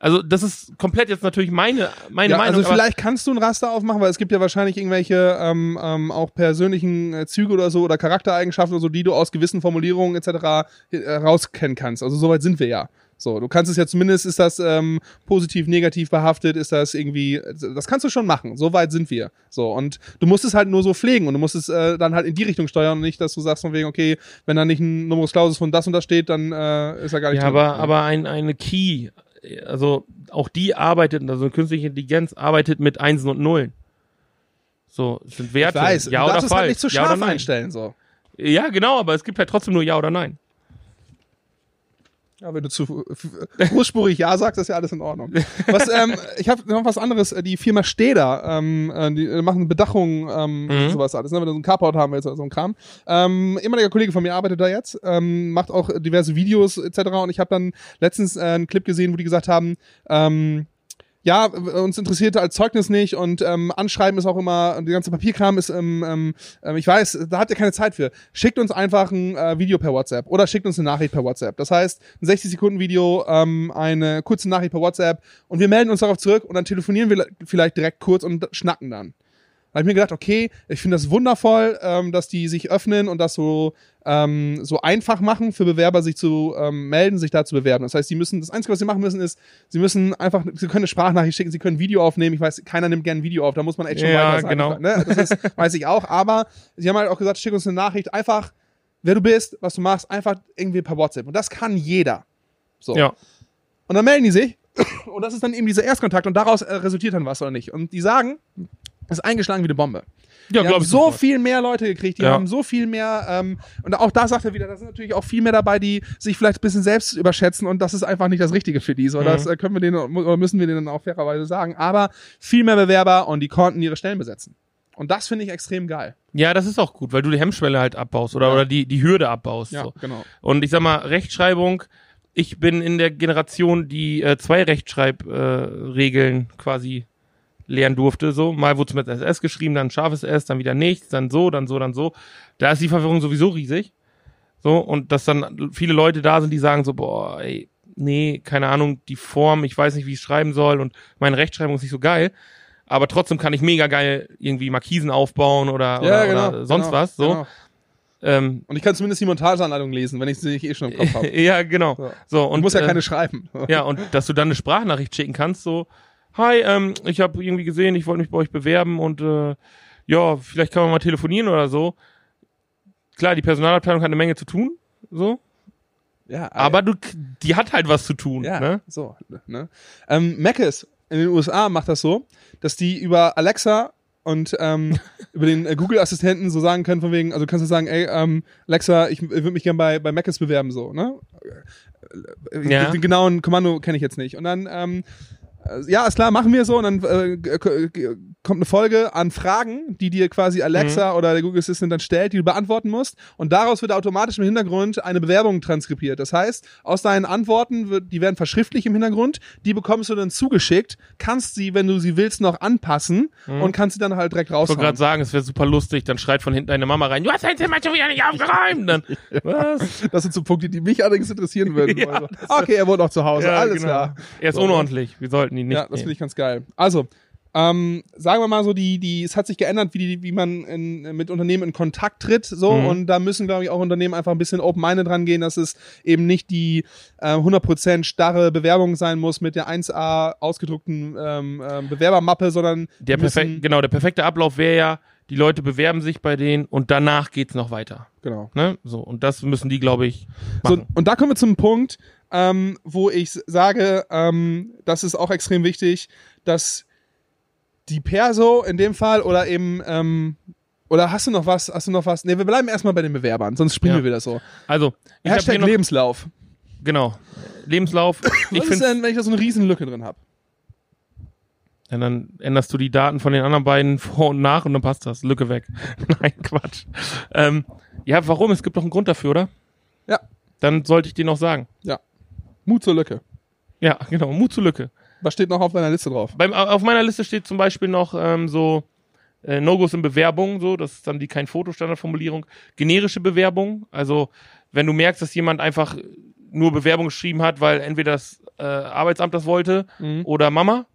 Also, das ist komplett jetzt natürlich meine, meine ja, Meinung. also vielleicht kannst du ein Raster aufmachen, weil es gibt ja wahrscheinlich irgendwelche ähm, ähm, auch persönlichen äh, Züge oder so oder Charaktereigenschaften oder so, die du aus gewissen Formulierungen etc. herauskennen kannst. Also soweit sind wir ja. So, du kannst es ja zumindest, ist das ähm, positiv, negativ behaftet, ist das irgendwie, das kannst du schon machen. So weit sind wir. So, und du musst es halt nur so pflegen und du musst es äh, dann halt in die Richtung steuern und nicht, dass du sagst von wegen, okay, wenn da nicht ein Numerus Clausus von das und das steht, dann äh, ist er gar nicht Ja, drin. aber, aber ein, eine Key, also auch die arbeitet, also künstliche Intelligenz arbeitet mit Einsen und Nullen. So, es sind Werte. Ich weiß, ja du oder es falsch. halt nicht zu ja scharf nein. einstellen, so. Ja, genau, aber es gibt halt trotzdem nur Ja oder Nein. Ja, wenn du zu großspurig Ja sagst, ist ja alles in Ordnung. Was, ähm, ich habe noch was anderes. äh, Die Firma Steder, ähm, äh, die äh, machen Bedachung, ähm, Mhm. sowas alles. Ne? Wenn du so einen Carport haben willst oder so ein Kram. Ähm, ehemaliger Kollege von mir arbeitet da jetzt, ähm, macht auch diverse Videos etc. Und ich habe dann letztens äh, einen Clip gesehen, wo die gesagt haben, ähm, ja, uns interessiert als Zeugnis nicht und ähm, Anschreiben ist auch immer, und die ganze Papierkram ist, ähm, ähm, ähm, ich weiß, da habt ihr keine Zeit für. Schickt uns einfach ein äh, Video per WhatsApp oder schickt uns eine Nachricht per WhatsApp. Das heißt, ein 60-Sekunden-Video, ähm, eine kurze Nachricht per WhatsApp und wir melden uns darauf zurück und dann telefonieren wir vielleicht direkt kurz und schnacken dann. Habe ich mir gedacht, okay, ich finde das wundervoll, ähm, dass die sich öffnen und das so, ähm, so einfach machen für Bewerber, sich zu ähm, melden, sich da zu bewerben. Das heißt, sie müssen, das Einzige, was sie machen müssen, ist, sie müssen einfach, sie können eine Sprachnachricht schicken, sie können ein Video aufnehmen. Ich weiß, keiner nimmt gerne ein Video auf, da muss man echt schon Ja, weiter sein. genau. Ne? Das ist, weiß ich auch, aber sie haben halt auch gesagt, schick uns eine Nachricht, einfach, wer du bist, was du machst, einfach irgendwie per WhatsApp. Und das kann jeder. So. Ja. Und dann melden die sich. Und das ist dann eben dieser Erstkontakt und daraus äh, resultiert dann was oder nicht. Und die sagen, ist eingeschlagen wie eine Bombe. Ja, Die haben ich so sofort. viel mehr Leute gekriegt, die Ja. haben so viel mehr, ähm, und auch da sagt er wieder, da sind natürlich auch viel mehr dabei, die sich vielleicht ein bisschen selbst überschätzen und das ist einfach nicht das Richtige für die. So, Mhm. das äh, können wir denen oder müssen wir denen auch fairerweise sagen. Aber viel mehr Bewerber und die konnten ihre Stellen besetzen. Und das finde ich extrem geil. Ja, das ist auch gut, weil du die Hemmschwelle halt abbaust oder, Ja. oder die, die Hürde abbaust. Ja, so. genau. Und ich sag mal, Rechtschreibung, ich bin in der Generation, die äh, zwei Rechtschreibregeln äh, quasi lernen durfte. So, mal wurde mit SS geschrieben, dann scharfes S, dann wieder nichts, dann so, dann so, dann so. Da ist die Verwirrung sowieso riesig. So, und dass dann viele Leute da sind, die sagen so, boah, ey, nee, keine Ahnung, die Form, ich weiß nicht, wie ich schreiben soll und meine Rechtschreibung ist nicht so geil. Aber trotzdem kann ich mega geil irgendwie Markisen aufbauen oder, oder, oder sonst genau, was. So. Genau. Ähm, Und ich kann zumindest die Montageanleitung lesen, wenn ich sie nicht eh schon im Kopf habe. ja, genau. So. So, Und und muss ja äh, keine schreiben. Ja, und dass du dann eine Sprachnachricht schicken kannst, so, hi, ähm, ich habe irgendwie gesehen, ich wollte mich bei euch bewerben und äh, ja, vielleicht kann man mal telefonieren oder so. Klar, die Personalabteilung hat eine Menge zu tun, so, ja aber du, die hat halt was zu tun, Ja, ne? so. Ne? Ähm, Mac's in den USA macht das so, dass die über Alexa und ähm, über den äh, Google-Assistenten so sagen können, von wegen, also kannst du sagen, ey, ähm, Alexa, ich, ich würde mich gerne bei, bei Mac's bewerben, so, ne? Äh, Ja. Den genauen Kommando kenne ich jetzt nicht. Und dann, ähm, äh, ja, ist klar, machen wir so und dann äh, kommt eine Folge an Fragen, die dir quasi Alexa oder der Google Assistant dann stellt, die du beantworten musst und daraus wird automatisch im Hintergrund eine Bewerbung transkribiert. Das heißt, aus deinen Antworten, wird, die werden verschriftlich im Hintergrund, die bekommst du dann zugeschickt, kannst sie, wenn du sie willst, noch anpassen und kannst sie dann halt direkt Ich wollte gerade sagen, es wäre super lustig, dann schreit von hinten deine Mama rein, du hast dein Zimmer schon wieder nicht aufgeräumt. Dann, was? Das sind so Punkte, die mich allerdings interessieren würden. Ja, also, okay, er wohnt noch zu Hause, alles genau. klar. Er ist So. unordentlich, wir sollten ihn nicht Ja, das finde ich ganz geil. Also, ähm, sagen wir mal so, die, die, es hat sich geändert, wie, die, wie man in, mit Unternehmen in Kontakt tritt, so, Mhm. und da müssen, glaube ich, auch Unternehmen einfach ein bisschen open-minded dran gehen, dass es eben nicht die äh, 100% starre Bewerbung sein muss mit der 1A ausgedruckten ähm, ähm, Bewerbermappe, sondern Der perfekt, genau, der perfekte Ablauf wäre ja, die Leute bewerben sich bei denen und danach geht's noch weiter. genau. Ne? So, und das müssen die, glaube ich, So, machen. und da kommen wir zum Punkt, ähm, wo ich sage, ähm, das ist auch extrem wichtig, dass die Perso in dem Fall oder eben ähm, oder hast du noch was? Hast du noch was? Nee, wir bleiben erstmal bei den Bewerbern, sonst springen Ja. wir wieder so. Also, ich Hashtag noch, Lebenslauf. genau, Lebenslauf. ich Was ist finde, denn, wenn ich da so eine riesen Lücke drin habe? ja, dann änderst du die Daten von den anderen beiden vor und nach und dann passt das. Lücke weg. Nein, Quatsch. Ähm, ja, warum? Es gibt doch einen Grund dafür, oder? Ja. Dann sollte ich dir noch sagen. Mut zur Lücke. Ja, genau, Mut zur Lücke. Was steht noch auf deiner Liste drauf? Beim, auf meiner Liste steht zum Beispiel noch ähm, so äh, No-Gos in Bewerbungen, so, das ist dann die kein Fotostandardformulierung. Generische Bewerbung, also wenn du merkst, dass jemand einfach nur Bewerbung geschrieben hat, weil entweder das äh, Arbeitsamt das wollte Mhm. oder Mama,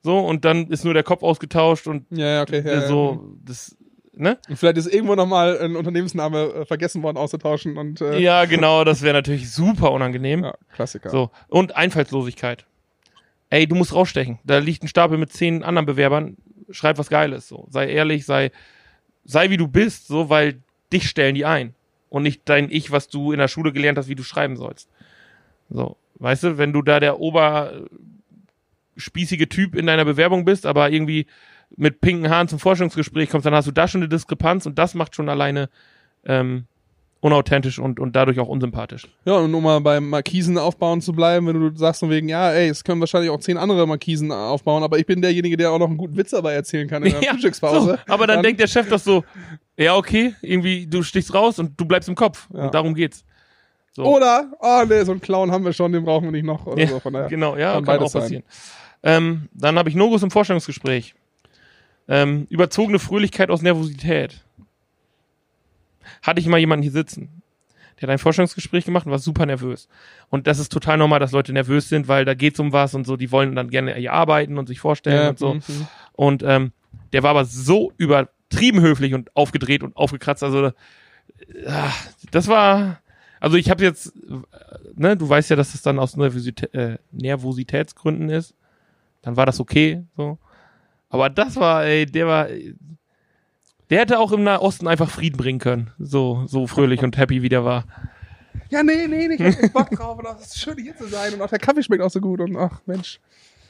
so, und dann ist nur der Kopf ausgetauscht und Ja, okay. Ja, äh, so, das, ne? Und vielleicht ist irgendwo nochmal ein Unternehmensname äh, vergessen worden auszutauschen und äh, Ja, genau, das wäre natürlich super unangenehm. ja, Klassiker. So, und Einfallslosigkeit. Ey, du musst rausstechen. Da liegt ein Stapel mit zehn anderen Bewerbern. Schreib was Geiles. So, sei ehrlich, sei, sei wie du bist, so, weil dich stellen die ein. Und nicht dein Ich, was du in der Schule gelernt hast, wie du schreiben sollst. So, weißt du, wenn du da der oberspießige Typ in deiner Bewerbung bist, aber irgendwie mit pinken Haaren zum Forschungsgespräch kommst, dann hast du da schon eine Diskrepanz und das macht schon alleine ähm, unauthentisch und, und dadurch auch unsympathisch. Ja, und um mal beim Markisen aufbauen zu bleiben, wenn du sagst von wegen, ja, ey, es können wahrscheinlich auch zehn andere Markisen aufbauen, aber ich bin derjenige, der auch noch einen guten Witz dabei erzählen kann in der Frühstückspause. so, aber dann, denkt der Chef doch so, ja, okay, irgendwie, du stichst raus und du bleibst im Kopf. Ja. Und darum geht's. So. Oder, oh nee, so einen Clown haben wir schon, den brauchen wir nicht noch. Oder Ja, so, von daher. Genau, ja, kann kann, auch passieren. Ähm, dann habe ich Nogos im Vorstellungsgespräch. Ähm, überzogene Fröhlichkeit aus Nervosität. Hatte ich mal jemanden hier sitzen. Der hat ein Vorstellungsgespräch gemacht und war super nervös. Und das ist total normal, dass Leute nervös sind, weil da geht's um was und so, die wollen dann gerne hier arbeiten und sich vorstellen Ja, und so. mhm. Und ähm, der war aber so übertrieben höflich und aufgedreht und aufgekratzt. Also äh, das war, also ich habe jetzt, äh, ne, du weißt ja, dass das dann aus Nervositä äh, Nervositätsgründen ist. Dann war das okay, so. Aber das war, ey, der war, der hätte auch im Nahosten einfach Frieden bringen können. So, so fröhlich und happy wie der war. Ja, nee, nee, nee, ich hab echt Bock drauf und das ist schön hier zu sein und auch der Kaffee schmeckt auch so gut und ach, Mensch.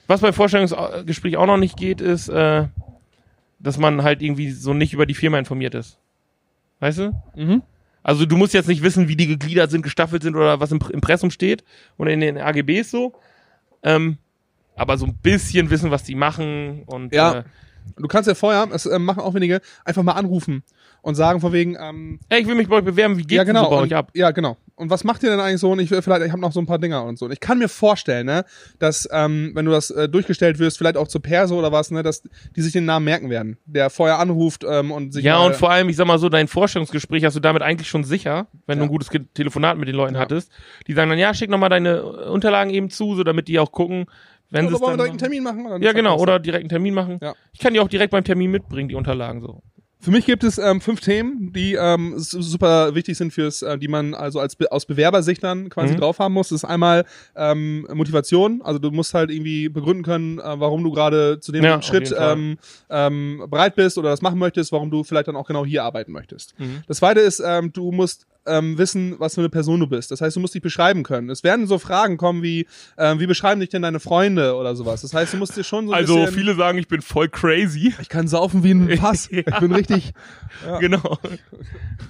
Was beim Vorstellungsgespräch auch noch nicht geht, ist, äh, dass man halt irgendwie so nicht über die Firma informiert ist. Weißt du? Mhm. Also du musst jetzt nicht wissen, wie die gegliedert sind, gestaffelt sind oder was im Impressum steht oder in den AGBs so. Ähm, aber so ein bisschen wissen, was die machen und Ja. äh, Du kannst ja vorher, das äh, machen auch wenige, einfach mal anrufen und sagen von wegen, ähm, ey, ich will mich bei euch bewerben, wie geht's ja denn genau, so bei und, euch ab? ja genau. Und was macht ihr denn eigentlich so? Und ich will vielleicht, ich habe noch so ein paar Dinger und so. Und ich kann mir vorstellen, ne, dass ähm, wenn du das äh, durchgestellt wirst, vielleicht auch zur Perso oder was, ne, dass die sich den Namen merken werden, der vorher anruft ähm, und sich Ja, mal, und vor allem, ich sag mal so, dein Vorstellungsgespräch hast du damit eigentlich schon sicher, wenn Ja. du ein gutes Telefonat mit den Leuten Ja. hattest. Die sagen dann, ja, schick noch mal deine äh, Unterlagen eben zu, so damit die auch gucken, wenn oder sie es wollen wir direkt einen Termin machen? Ja, genau, oder direkt einen Termin machen. Ja. Ich kann die auch direkt beim Termin mitbringen, die Unterlagen so. Für mich gibt es ähm, fünf Themen, die ähm, su- super wichtig sind fürs, äh, die man also als Be aus Bewerbersicht dann quasi Mhm. drauf haben muss. Das ist einmal ähm, Motivation, also du musst halt irgendwie begründen können, äh, warum du gerade zu dem Ja, Schritt ähm, ähm, bereit bist oder das machen möchtest, warum du vielleicht dann auch genau hier arbeiten möchtest. Mhm. Das zweite ist, ähm, du musst ähm, wissen, was für eine Person du bist. Das heißt, du musst dich beschreiben können. Es werden so Fragen kommen wie, ähm, wie beschreiben dich denn deine Freunde oder sowas. Das heißt, du musst dir schon so ein Also bisschen... viele sagen, ich bin voll crazy. ich kann saufen wie ein Pass. Ja. Ich bin richtig Ja. Genau.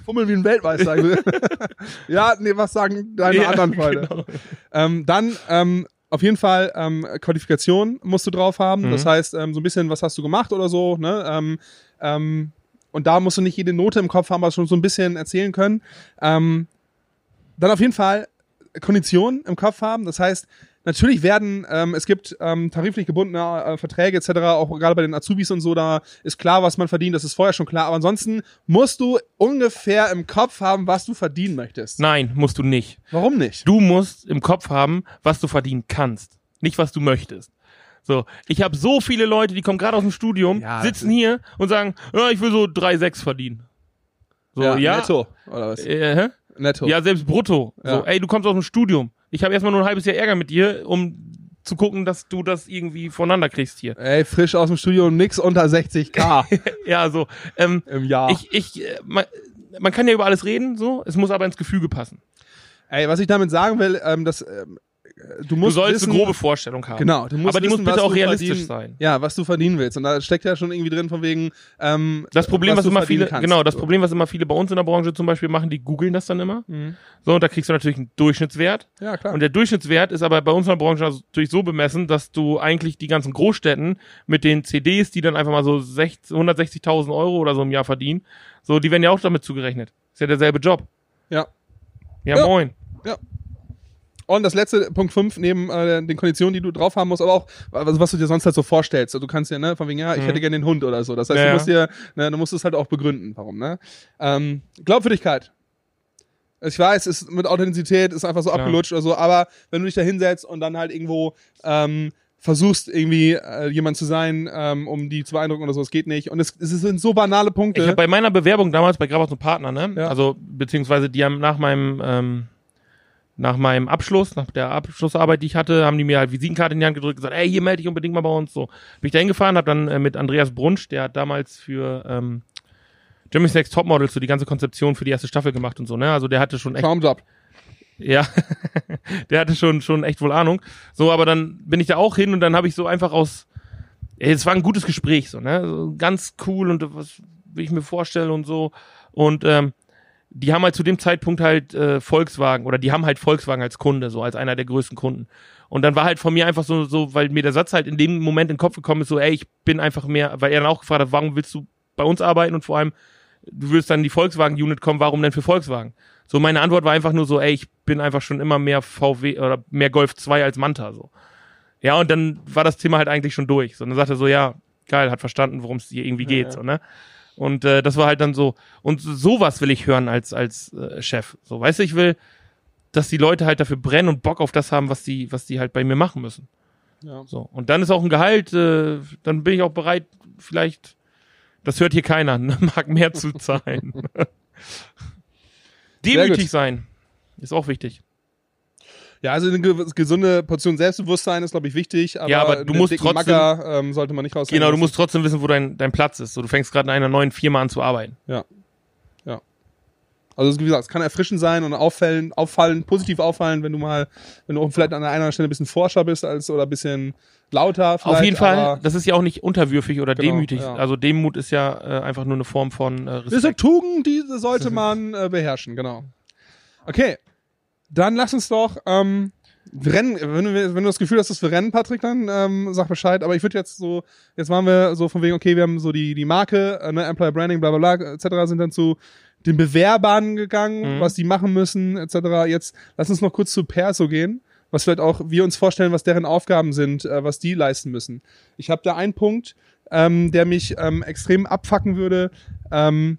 fummeln wie ein Weltmeister. ja, nee, was sagen deine Ja, anderen Freunde? genau. Ähm, dann ähm, auf jeden Fall ähm, Qualifikation musst du drauf haben. Mhm. Das heißt, ähm, so ein bisschen, was hast du gemacht oder so. Ne? Ähm, ähm, und da musst du nicht jede Note im Kopf haben, aber schon so ein bisschen erzählen können. Ähm, dann auf jeden Fall Konditionen im Kopf haben. Das heißt, natürlich werden, ähm, es gibt ähm, tariflich gebundene äh, Verträge etc., auch gerade bei den Azubis und so, da ist klar, was man verdient, das ist vorher schon klar. Aber ansonsten musst du ungefähr im Kopf haben, was du verdienen möchtest. Nein, musst du nicht. Warum nicht? Du musst im Kopf haben, was du verdienen kannst, nicht was du möchtest. So, ich habe so viele Leute, die kommen gerade aus dem Studium, Ja, sitzen hier und sagen, ja, ich will so 3,6 verdienen. So, ja, Netto, oder was? Äh? Netto. ja selbst brutto. Ja. So, ey, du kommst aus dem Studium. Ich habe erstmal nur ein halbes Jahr Ärger mit dir, um zu gucken, dass du das irgendwie voneinander kriegst hier. Ey, frisch aus dem Studio, nix unter 60k Ja, so. Ähm, im Jahr. ich, ich, äh, man, man kann ja über alles reden, so. Es muss aber ins Gefüge passen. Ey, was ich damit sagen will, ähm, dass ähm, du Du musst sollst wissen, eine grobe Vorstellung haben. Genau, du musst aber die wissen, muss bitte was auch du realistisch sein. Ja, was du verdienen willst. Und da steckt ja schon irgendwie drin von wegen. Ähm, Das Problem, was, du immer viele, kannst. genau, das So. Problem, was immer viele bei uns in der Branche zum Beispiel machen, die googeln das dann immer. Mhm. So, und da kriegst du natürlich einen Durchschnittswert. Ja, klar. Und der Durchschnittswert ist aber bei uns in der Branche also natürlich so bemessen, dass du eigentlich die ganzen Großstädten mit den CDs, die dann einfach mal so 60 160.000 Euro oder so im Jahr verdienen, so, die werden ja auch damit zugerechnet. Ist ja derselbe Job. ja. Ja, Ja. moin. Und das letzte, Punkt 5, neben äh, den Konditionen, die du drauf haben musst, aber auch, also was du dir sonst halt so vorstellst. Also, du kannst ja, ne, von wegen, ja, ich Mhm. hätte gerne den Hund oder so. Das heißt, Ja, du ja. musst dir, ne, du musst es halt auch begründen, warum, ne? Ähm, Glaubwürdigkeit. Ich weiß, es ist mit Authentizität ist einfach so Klar. abgelutscht oder so, aber wenn du dich da hinsetzt und dann halt irgendwo ähm, versuchst, irgendwie äh, jemand zu sein, ähm, um die zu beeindrucken oder so, es geht nicht. Und es, es sind so banale Punkte. Ich habe bei meiner Bewerbung damals bei Grabat und Partner, ne? Ja. Also beziehungsweise die haben nach meinem ähm, nach meinem Abschluss, nach der Abschlussarbeit, die ich hatte, haben die mir halt Visitenkarte in die Hand gedrückt und gesagt, ey, hier melde dich unbedingt mal bei uns. So bin ich da hingefahren, habe dann äh, mit Andreas Brunsch, der hat damals für ähm, Jimmy's Next Topmodel so die ganze Konzeption für die erste Staffel gemacht und so, ne? Also der hatte schon echt Traumjob. ja, der hatte schon schon echt wohl Ahnung. So, aber dann bin ich da auch hin und dann habe ich so einfach aus es war ein gutes Gespräch, so, ne? So ganz cool und was will ich mir vorstellen und so. Und ähm, die haben halt zu dem Zeitpunkt halt äh, Volkswagen oder die haben halt Volkswagen als Kunde, so als einer der größten Kunden. Und dann war halt von mir einfach so, so, weil mir der Satz halt in dem Moment in den Kopf gekommen ist, so, ey, ich bin einfach mehr, weil er dann auch gefragt hat, warum willst du bei uns arbeiten und vor allem, du willst dann in die Volkswagen-Unit kommen, warum denn für Volkswagen? So, meine Antwort war einfach nur so, ey, ich bin einfach schon immer mehr VW oder mehr Golf 2 als Manta, so. Ja, und dann war das Thema halt eigentlich schon durch. So, und dann sagte er so, ja, geil, hat verstanden, worum es hier irgendwie geht, ja. so, ne? Und äh, das war halt dann so, und sowas will ich hören als, als äh, Chef. So, weißt du, ich will, dass die Leute halt dafür brennen und Bock auf das haben, was die, was die halt bei mir machen müssen. Ja. So. Und dann ist auch ein Gehalt, äh, dann bin ich auch bereit, vielleicht, das hört hier keiner, ne, mag mehr zu zahlen. Demütig sein. Ist auch wichtig. Ja, also eine ge- gesunde Portion Selbstbewusstsein ist, glaube ich, wichtig. Aber Ja, aber du musst trotzdem- Macker, ähm, sollte man nicht raus. Genau, du musst trotzdem wissen, wo dein, dein Platz ist. So, du fängst gerade in einer neuen Firma an zu arbeiten. Also wie gesagt, es kann erfrischend sein und auffallen, auffallen, positiv auffallen, wenn du mal, wenn du vielleicht an einer anderen Stelle ein bisschen forscher bist als oder ein bisschen lauter. Vielleicht, Auf jeden Fall, das ist ja auch nicht unterwürfig oder Genau, demütig. ja. Also Demut ist ja äh, einfach nur eine Form von äh, Das ist eine Respekt. Tugend, die sollte man äh, beherrschen, genau. Okay, dann lass uns doch ähm, rennen. Wenn du, wenn du das Gefühl hast, dass wir rennen, Patrick, dann ähm, sag Bescheid. Aber ich würde jetzt so, jetzt waren wir so von wegen, okay, wir haben so die die Marke, äh, ne, Employer Branding, bla bla bla, etc. sind dann zu den Bewerbern gegangen, Mhm. was die machen müssen, etc. Jetzt lass uns noch kurz zu Perso gehen, was vielleicht auch wir uns vorstellen, was deren Aufgaben sind, äh, was die leisten müssen. Ich habe da einen Punkt, ähm, der mich ähm, extrem abfacken würde. Ähm,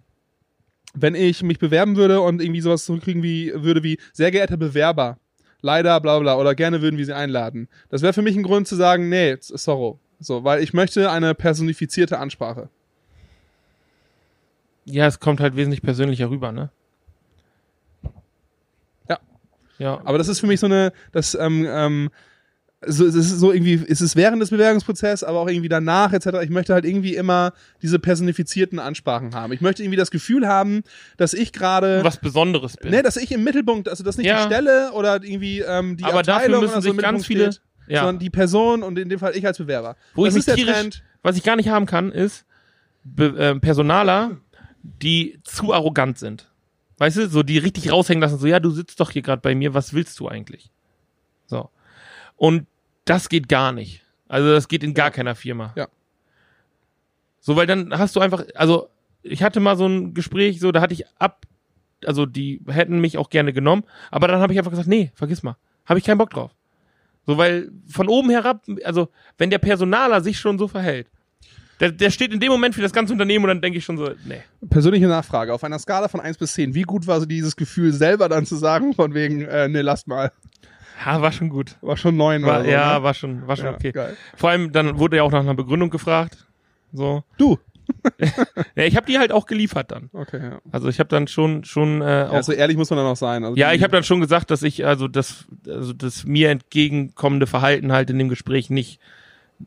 wenn ich mich bewerben würde und irgendwie sowas zurückkriegen wie würde wie sehr geehrter Bewerber, leider bla bla oder gerne würden wir sie einladen. Das wäre für mich ein Grund zu sagen, nee, sorry. So, weil ich möchte eine personifizierte Ansprache. Ja, es kommt halt wesentlich persönlicher rüber, ne? Ja. Ja. Aber das ist für mich so eine, das, ähm, ähm, so, es ist so irgendwie, es ist während des Bewerbungsprozesses, aber auch irgendwie danach etc. Ich möchte halt irgendwie immer diese personifizierten Ansprachen haben. Ich möchte irgendwie das Gefühl haben, dass ich gerade Was Besonderes bin. Ne, dass ich im Mittelpunkt, also dass nicht Ja. die Stelle oder irgendwie ähm, die Aber Abteilung oder so im Mittelpunkt viele- steht, ja. sondern die Person und in dem Fall ich als Bewerber. Wo das ich ist mich tierisch, Trend. was ich gar nicht haben kann, ist Be äh, Personaler, die zu arrogant sind. Weißt du, so die richtig raushängen lassen, so ja, du sitzt doch hier gerade bei mir, was willst du eigentlich? So. Und das geht gar nicht. Also das geht in gar keiner Firma. Ja. So, weil dann hast du einfach, also ich hatte mal so ein Gespräch, so da hatte ich ab, also die hätten mich auch gerne genommen, aber dann habe ich einfach gesagt, nee, vergiss mal, habe ich keinen Bock drauf. So, weil von oben herab, also wenn der Personaler sich schon so verhält, der, der steht in dem Moment für das ganze Unternehmen und dann denke ich schon so, nee. Persönliche Nachfrage. Auf einer Skala von 1 bis 10, wie gut war so dieses Gefühl, selber dann zu sagen, von wegen, äh, ne, lasst mal. Ja, war schon gut. War schon 9 War, oder so. ja, ne? war schon, war schon Ja, okay. geil. Vor allem, dann wurde ja auch nach einer Begründung gefragt. So. Du. Ja, ich habe die halt auch geliefert dann. Okay, ja. Also ich habe dann schon, schon äh, auch. So ehrlich muss man dann auch sein. Also Ja, ich habe dann schon gesagt, dass ich also das, also das mir entgegenkommende Verhalten halt in dem Gespräch nicht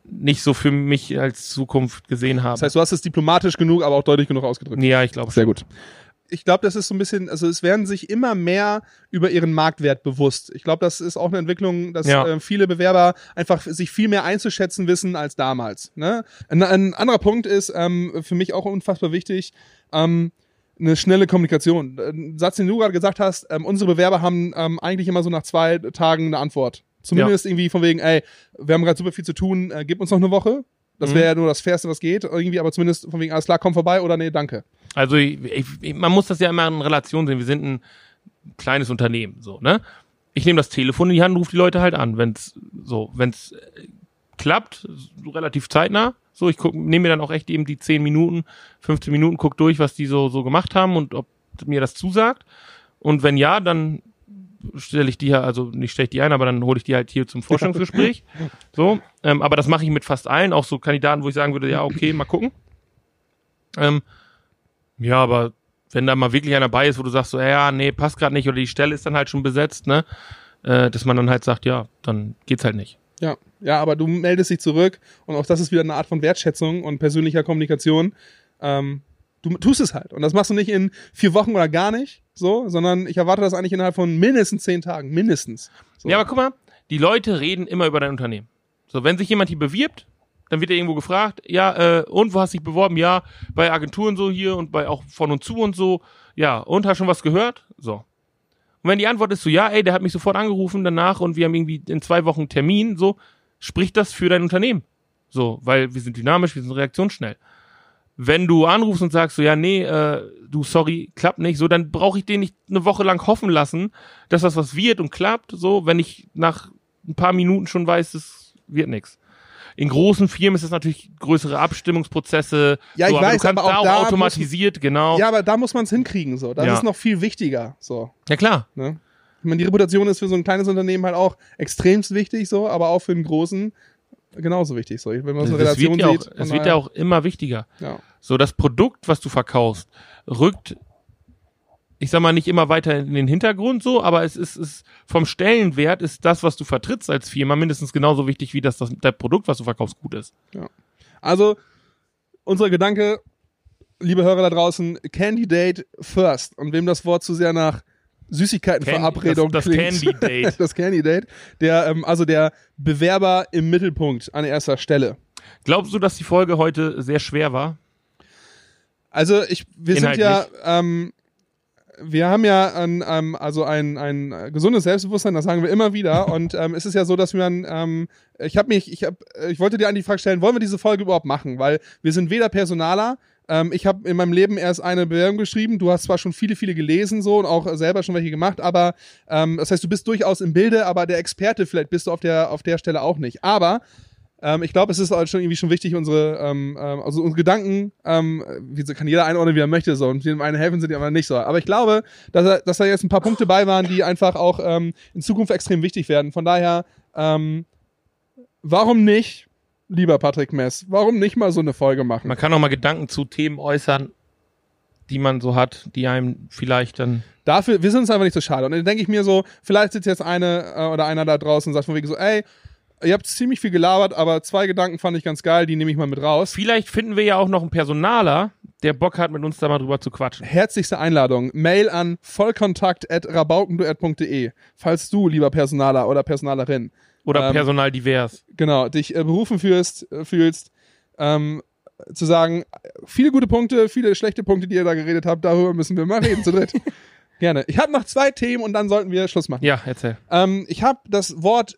nicht so für mich als Zukunft gesehen habe. Das heißt, du hast es diplomatisch genug, aber auch deutlich genug ausgedrückt. ja, ich glaube. Sehr gut. Ich glaube, das ist so ein bisschen, also es werden sich immer mehr über ihren Marktwert bewusst. Ich glaube, das ist auch eine Entwicklung, dass Ja. äh, viele Bewerber einfach sich viel mehr einzuschätzen wissen als damals. Ne? Ein, ein anderer Punkt ist ähm, für mich auch unfassbar wichtig, ähm, eine schnelle Kommunikation. Ein Satz, den du gerade gesagt hast, ähm, unsere Bewerber haben ähm, eigentlich immer so nach zwei Tagen eine Antwort. Zumindest irgendwie von wegen, ey, wir haben gerade super viel zu tun, äh, gib uns noch eine Woche. Das Mhm. wäre ja nur das Fairste, was geht, irgendwie, aber zumindest von wegen, alles klar, komm vorbei oder nee, danke. Also ich, ich, man muss das ja immer in Relation sehen. Wir sind ein kleines Unternehmen, so ne. Ich nehme das Telefon in die Hand, rufe die Leute halt an, wenn's so, wenn's äh, klappt, so relativ zeitnah. So, ich nehme mir dann auch echt eben die 10 Minuten, 15 Minuten, guck durch, was die so so gemacht haben und ob mir das zusagt. Und wenn ja, dann stelle ich die ja, also nicht stelle ich die ein, aber dann hole ich die halt hier zum Vorstellungsgespräch. So, ähm, aber das mache ich mit fast allen, auch so Kandidaten, wo ich sagen würde, ja, okay, mal gucken. Ähm, ja, aber wenn da mal wirklich einer bei ist, wo du sagst so, ja, nee, passt gerade nicht oder die Stelle ist dann halt schon besetzt, ne, äh, dass man dann halt sagt, ja, dann geht's halt nicht. Ja, ja, aber du meldest dich zurück und auch das ist wieder eine Art von Wertschätzung und persönlicher Kommunikation. Ähm, du tust es halt. Und das machst du nicht in vier Wochen oder gar nicht, so, sondern ich erwarte das eigentlich innerhalb von mindestens zehn Tagen. Mindestens. So. Ja, aber guck mal, die Leute reden immer über dein Unternehmen. So, wenn sich jemand hier bewirbt, dann wird er irgendwo gefragt, ja, äh, und wo hast du dich beworben? Ja, bei Agenturen so hier und bei auch von und zu und so. Ja, und hast schon was gehört? So. Und wenn die Antwort ist so, ja, ey, der hat mich sofort angerufen danach und wir haben irgendwie in zwei Wochen Termin, so, spricht das für dein Unternehmen. So, weil wir sind dynamisch, wir sind reaktionsschnell. Wenn du anrufst und sagst so, ja, nee, äh, du, sorry, klappt nicht, so, dann brauche ich den nicht eine Woche lang hoffen lassen, dass das was wird und klappt, so, wenn ich nach ein paar Minuten schon weiß, es wird nix. In großen Firmen ist es natürlich größere Abstimmungsprozesse. Ja, so, ich aber weiß, du kannst aber auch da automatisiert, genau. Ja, aber da muss man es hinkriegen, so. Das Ja. ist noch viel wichtiger, so. ja klar. Ne? Ich meine, die Reputation ist für so ein kleines Unternehmen halt auch extremst wichtig, so, aber auch für einen großen genauso wichtig, so. Wenn man so eine Das Relation wird ja auch, sieht. es wird ja auch immer wichtiger. ja. So, das Produkt, was du verkaufst, rückt, ich sag mal, nicht immer weiter in den Hintergrund so, aber es ist, ist vom Stellenwert ist das, was du vertrittst als Firma, mindestens genauso wichtig, wie das, das der Produkt, was du verkaufst, gut ist. Also, unser Gedanke, liebe Hörer da draußen, Candidate first. Und wem das Wort zu sehr nach Süßigkeitenverabredung das, das klingt. Candy Date. das Candidate. Der, ähm, also der Bewerber im Mittelpunkt an erster Stelle. Glaubst du, dass die Folge heute sehr schwer war? Also ich, wir sind Inhaltlich. ja, ähm, wir haben ja ein, ähm, also ein, ein gesundes Selbstbewusstsein, das sagen wir immer wieder. Und ähm, es ist ja so, dass wir, ein, ähm, ich habe mich, ich hab, ich wollte dir an die Frage stellen, wollen wir diese Folge überhaupt machen? Weil wir sind weder Personaler. Ähm, ich habe in meinem Leben erst eine Bewerbung geschrieben. Du hast zwar schon viele, viele gelesen so und auch selber schon welche gemacht, aber ähm, das heißt, du bist durchaus im Bilde, aber der Experte vielleicht bist du auf der auf der Stelle auch nicht. Aber ähm, ich glaube, es ist halt schon irgendwie schon wichtig, unsere, ähm, ähm, also unsere Gedanken, ähm, wie kann jeder einordnen, wie er möchte, so und dem einen helfen sind die anderen nicht so. Aber ich glaube, dass, er, dass da jetzt ein paar Punkte bei waren, die einfach auch ähm, in Zukunft extrem wichtig werden. Von daher, ähm, warum nicht, lieber Patrick Mess, warum nicht mal so eine Folge machen? Man kann auch mal Gedanken zu Themen äußern, die man so hat, die einem vielleicht dann Dafür, wir sind uns einfach nicht so schade. Und dann denke ich mir so, vielleicht sitzt jetzt eine äh, oder einer da draußen und sagt von wegen so, ey, ihr habt ziemlich viel gelabert, aber zwei Gedanken fand ich ganz geil, die nehme ich mal mit raus. Vielleicht finden wir ja auch noch einen Personaler, der Bock hat, mit uns da mal drüber zu quatschen. Herzlichste Einladung. Mail an vollkontakt.rabaukenduett.de. Falls du, lieber Personaler oder Personalerin, Oder Ähm, Personal divers. genau, dich äh, berufen fühlst, äh, fühlst ähm, zu sagen, viele gute Punkte, viele schlechte Punkte, die ihr da geredet habt, darüber müssen wir mal reden zu dritt. Gerne. Ich habe noch zwei Themen und dann sollten wir Schluss machen. Ja, erzähl. Ähm, ich habe das Wort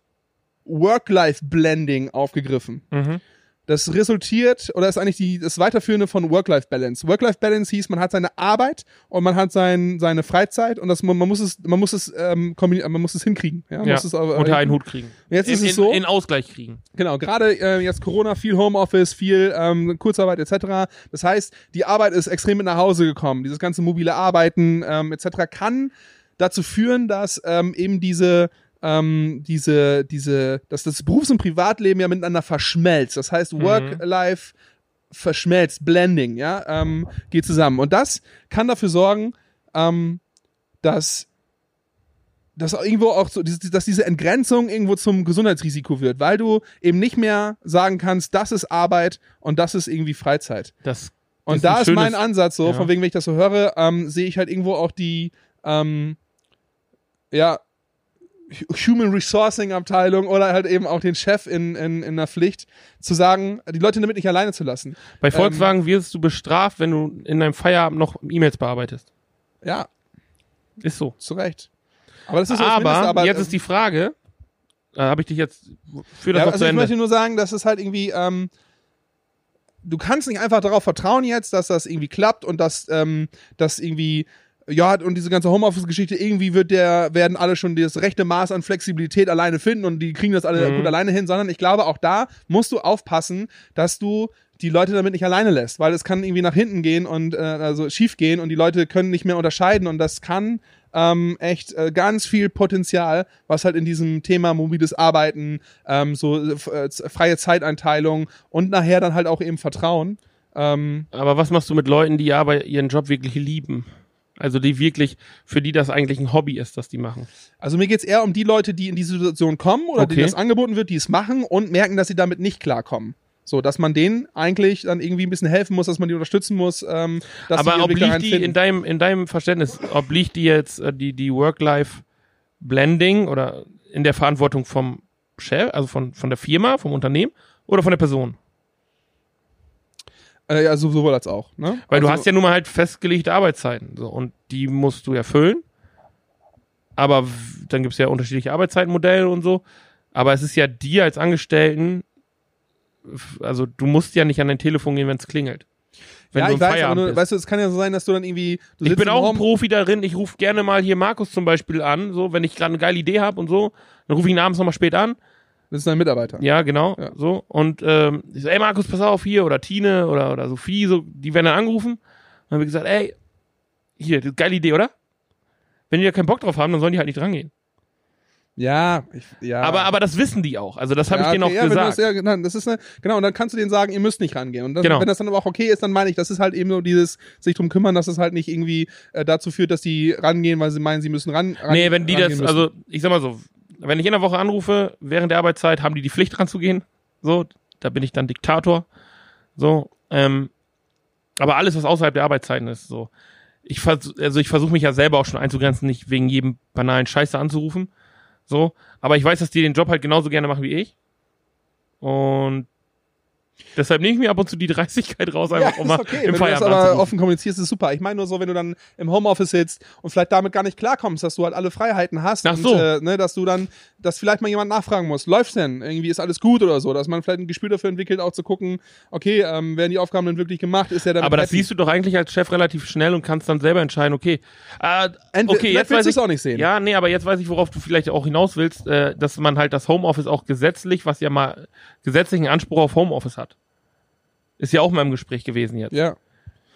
Work-Life-Blending aufgegriffen. Mhm. Das resultiert oder ist eigentlich die, das Weiterführende von Work-Life-Balance. Work-Life-Balance hieß, man hat seine Arbeit und man hat sein, seine Freizeit und das, man, man muss es, man muss es, ähm, man muss es hinkriegen. Ja, man Ja, muss es, äh, unter einen Hut kriegen. Jetzt ist in, es so, In, in Ausgleich kriegen. genau, gerade äh, jetzt Corona, viel Homeoffice, viel ähm, Kurzarbeit etc. Das heißt, die Arbeit ist extrem mit nach Hause gekommen. Dieses ganze mobile Arbeiten ähm, etc. kann dazu führen, dass ähm, eben diese ähm, diese, diese, dass das Berufs- und Privatleben ja miteinander verschmelzt. Das heißt, Work-Life verschmelzt, Blending, ja, ähm, geht zusammen. Und das kann dafür sorgen, ähm, dass dass irgendwo auch so, diese- dass diese Entgrenzung irgendwo zum Gesundheitsrisiko wird, weil du eben nicht mehr sagen kannst, das ist Arbeit und das ist irgendwie Freizeit. Das Und ist da ist mein Ansatz so, ja. von wegen, wenn ich das so höre, ähm, sehe ich halt irgendwo auch die, ähm, ja, Human Resourcing Abteilung oder halt eben auch den Chef in, in, in der Pflicht, zu sagen, die Leute damit nicht alleine zu lassen. Bei Volkswagen wirst du bestraft, wenn du in deinem Feierabend noch E-Mails bearbeitest. Ja, Ist so. zu Recht. Aber das ist Aber, aber jetzt äh, ist die Frage, äh, habe ich dich jetzt für das Ja, noch also zu ich Ende. möchte nur sagen, dass es halt irgendwie, ähm, du kannst nicht einfach darauf vertrauen jetzt, dass das irgendwie klappt und dass ähm, das irgendwie ja, und diese ganze Homeoffice-Geschichte, irgendwie wird der, werden alle schon das rechte Maß an Flexibilität alleine finden und die kriegen das alle Mhm. gut alleine hin, sondern ich glaube, auch da musst du aufpassen, dass du die Leute damit nicht alleine lässt, weil es kann irgendwie nach hinten gehen und äh, also schief gehen und die Leute können nicht mehr unterscheiden und das kann ähm, echt äh, ganz viel Potenzial, was halt in diesem Thema mobiles Arbeiten, ähm, so äh, äh, freie Zeiteinteilung und nachher dann halt auch eben Vertrauen. Ähm, Aber was machst du mit Leuten, die aber ihren Job wirklich lieben? Also die wirklich, für die das eigentlich ein Hobby ist, dass die machen. also mir geht's eher um die Leute, die in diese Situation kommen oder Okay. denen das angeboten wird, die es machen und merken, dass sie damit nicht klarkommen. So, dass man denen eigentlich dann irgendwie ein bisschen helfen muss, dass man die unterstützen muss. Ähm, dass Aber obliegt die in deinem, in deinem Verständnis, obliegt die jetzt äh, die, die Work-Life-Blending oder in der Verantwortung vom Chef, also von, von der Firma, vom Unternehmen oder von der Person? Äh, ja, so- sowohl als auch. Ne? Weil du also, hast ja nun mal halt festgelegte Arbeitszeiten. So, und die musst du erfüllen. Aber dann gibt's ja unterschiedliche Arbeitszeitenmodelle und so. Aber es ist ja dir als Angestellten, also du musst ja nicht an dein Telefon gehen, wenn es klingelt. Wenn ja, du ich weiß, Feierabend bist. weißt du, es kann ja so sein, dass du dann irgendwie. Du ich bin auch ein Profi darin. Ich rufe gerne mal hier Markus zum Beispiel an, so wenn ich gerade eine geile Idee habe und so, dann rufe ich ihn abends nochmal spät an. Das ist dein Mitarbeiter. Ja, genau. Ja. So. Und ähm, ich so, ey Markus, pass auf hier, oder Tine oder, oder Sophie, so, die werden dann angerufen. Dann haben wir gesagt, ey, hier, das ist geile Idee, oder? Wenn die da keinen Bock drauf haben, dann sollen die halt nicht drangehen. Ja, ich, ja. Aber, aber das wissen die auch. Also das habe ja, ich denen okay, auch ja, gesagt. Das, ja, genau, das ist eine, genau, und dann kannst du denen sagen, ihr müsst nicht rangehen. Und das, Genau. wenn das dann aber auch okay ist, dann meine ich, das ist halt eben nur dieses sich drum kümmern, dass es halt nicht irgendwie äh, dazu führt, dass die rangehen, weil sie meinen, sie müssen ran. ran nee, wenn die rangehen das, müssen. also ich sag mal so, wenn ich in der Woche anrufe, während der Arbeitszeit, haben die die Pflicht ranzugehen. So, da bin ich dann Diktator. So, ähm, aber alles, was außerhalb der Arbeitszeiten ist, so. Ich vers also ich versuche mich ja selber auch schon einzugrenzen, nicht wegen jedem banalen Scheiße anzurufen. So, aber ich weiß, dass die den Job halt genauso gerne machen wie ich. Und deshalb nehme ich mir ab und zu die Dreistigkeit raus, ja, einfach um mal okay. im Wenn du das Feierabend aber offen kommunizierst, ist super. Ich meine nur so, wenn du dann im Homeoffice sitzt und vielleicht damit gar nicht klarkommst, dass du halt alle Freiheiten hast Ach und so. äh, ne, dass du dann, dass vielleicht mal jemand nachfragen muss, läuft's denn? Irgendwie ist alles gut oder so, dass man vielleicht ein Gespür dafür entwickelt, auch zu gucken, okay, ähm, werden die Aufgaben denn wirklich gemacht? Ist der damit Aber das happy? siehst du doch eigentlich als Chef relativ schnell und kannst dann selber entscheiden, okay, äh, okay, jetzt willst weiß du ich es auch nicht sehen. Ja, nee, aber jetzt weiß ich, worauf du vielleicht auch hinaus willst, äh, dass man halt das Homeoffice auch gesetzlich, was ja mal gesetzlichen Anspruch auf Homeoffice hat. Ist ja auch mal im Gespräch gewesen jetzt. Ja.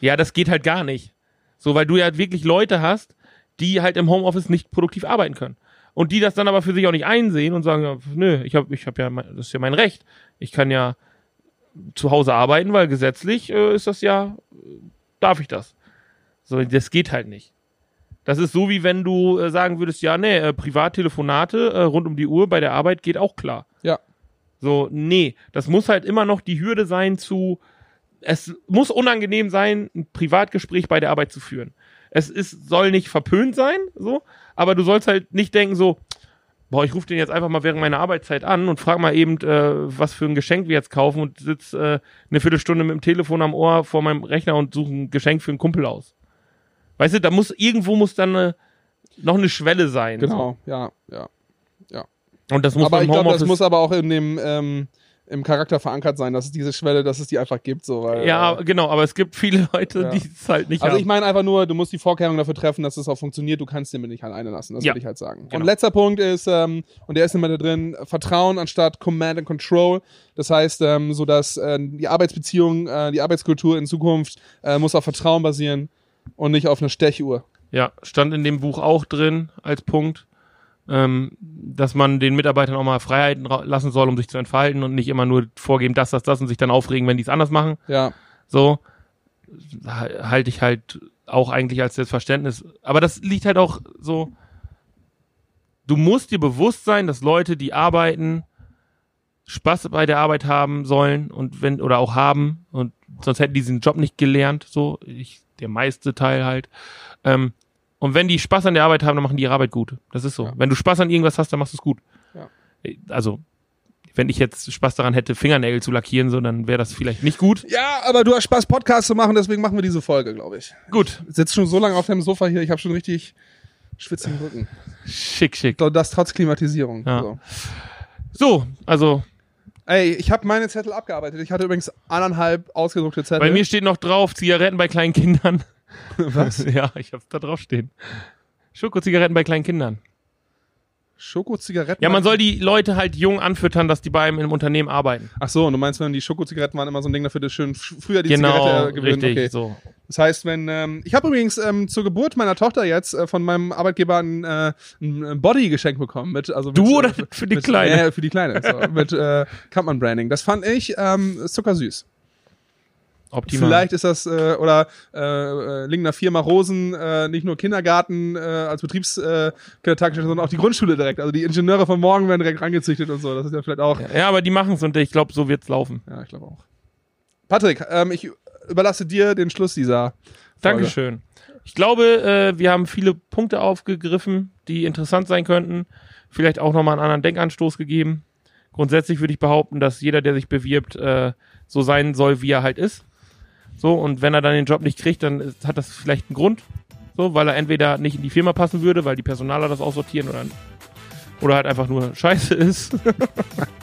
Ja, das geht halt gar nicht. So, weil du ja wirklich Leute hast, die halt im Homeoffice nicht produktiv arbeiten können. Und die das dann aber für sich auch nicht einsehen und sagen, nö, ich habe ich hab ja, mein, das ist ja mein Recht. Ich kann ja zu Hause arbeiten, weil gesetzlich äh, ist das ja, äh, darf ich das. So, das geht halt nicht. Das ist so, wie wenn du äh, sagen würdest, ja, nee, äh, Privattelefonate äh, rund um die Uhr bei der Arbeit geht auch klar. So, nee, das muss halt immer noch die Hürde sein zu, es muss unangenehm sein, ein Privatgespräch bei der Arbeit zu führen. Es ist, soll nicht verpönt sein, so, aber du sollst halt nicht denken so, boah, ich rufe den jetzt einfach mal während meiner Arbeitszeit an und frag mal eben, äh, was für ein Geschenk wir jetzt kaufen und sitz äh, eine Viertelstunde mit dem Telefon am Ohr vor meinem Rechner und suche ein Geschenk für einen Kumpel aus. Weißt du, da muss, irgendwo muss dann eine, noch eine Schwelle sein. Genau, ja, ja. Und das muss aber ich glaube, das muss aber auch in dem ähm, im Charakter verankert sein, dass es diese Schwelle, dass es die einfach gibt, so weil. Ja, äh, genau, aber es gibt viele Leute, Ja. die es halt nicht also haben. ich meine einfach nur, du musst die Vorkehrungen dafür treffen, dass es auch funktioniert. Du kannst den nicht alleine lassen. Das Ja. würde ich halt sagen. Und Genau. letzter Punkt ist, ähm, und der ist immer da drin, Vertrauen anstatt Command and Control. Das heißt, ähm, so dass äh, die Arbeitsbeziehung, äh, die Arbeitskultur in Zukunft äh, muss auf Vertrauen basieren und nicht auf einer Stechuhr. Ja, stand in dem Buch auch drin als Punkt, ähm, dass man den Mitarbeitern auch mal Freiheiten lassen soll, um sich zu entfalten und nicht immer nur vorgeben, das, das, das und sich dann aufregen, wenn die es anders machen. Ja, So ha- halte ich halt auch eigentlich als Selbstverständnis. Aber das liegt halt auch so. Du musst dir bewusst sein, dass Leute, die arbeiten, Spaß bei der Arbeit haben sollen und wenn oder auch haben und sonst hätten die diesen Job nicht gelernt. So ich der meiste Teil halt. Ähm, und wenn die Spaß an der Arbeit haben, dann machen die ihre Arbeit gut. Das ist so. Ja. Wenn du Spaß an irgendwas hast, dann machst du es gut. Ja. Also wenn ich jetzt Spaß daran hätte, Fingernägel zu lackieren, so dann wäre das vielleicht nicht gut. ja, aber du hast Spaß, Podcast zu machen, deswegen machen wir diese Folge, glaube ich. Gut, Ich sitze schon so lange auf dem Sofa hier, ich habe schon richtig schwitzigen Rücken. Schick, schick. Das trotz Klimatisierung. Ja. So. So, also Ey, ich habe meine Zettel abgearbeitet. Ich hatte übrigens anderthalb ausgedruckte Zettel. bei mir steht noch drauf Zigaretten bei kleinen Kindern. Was? ja, ich hab's da drauf stehen. Schoko-Zigaretten bei kleinen Kindern. Schoko-Zigaretten. Ja, man soll die Leute halt jung anfüttern, dass die bei einem im Unternehmen arbeiten. Ach so, und du meinst, wenn die Schokozigaretten waren immer so ein Ding dafür, dass schön früher die genau, Zigarette gewöhnen. richtig, Okay. so. Das heißt, wenn ähm, ich habe übrigens ähm, zur Geburt meiner Tochter jetzt äh, von meinem Arbeitgeber ein, äh, ein Body geschenkt bekommen mit also mit, Du oder äh, für die mit, Kleine? Ja, für die Kleine. So, mit äh, Kampmann Branding. Das fand ich ähm, zuckersüß. Optimal. Vielleicht ist das, äh, oder äh, äh, Lingner Firma Rosen, äh, nicht nur Kindergarten äh, als Betriebstagesstätte, äh, sondern auch die Grundschule direkt. Also die Ingenieure von morgen werden direkt rangezüchtet und so. Das ist ja vielleicht auch. Ja, aber die machen's und ich glaube, so wird's laufen. Ja, ich glaube auch. Patrick, ähm, ich überlasse dir den Schluss dieser. Folge. Dankeschön. Ich glaube, äh, wir haben viele Punkte aufgegriffen, die interessant sein könnten. Vielleicht auch nochmal einen anderen Denkanstoß gegeben. Grundsätzlich würde ich behaupten, dass jeder, der sich bewirbt, äh, so sein soll, wie er halt ist. So, und wenn er dann den Job nicht kriegt, dann ist, hat das vielleicht einen Grund. So, weil er entweder nicht in die Firma passen würde, weil die Personaler das aussortieren oder, oder halt einfach nur scheiße ist.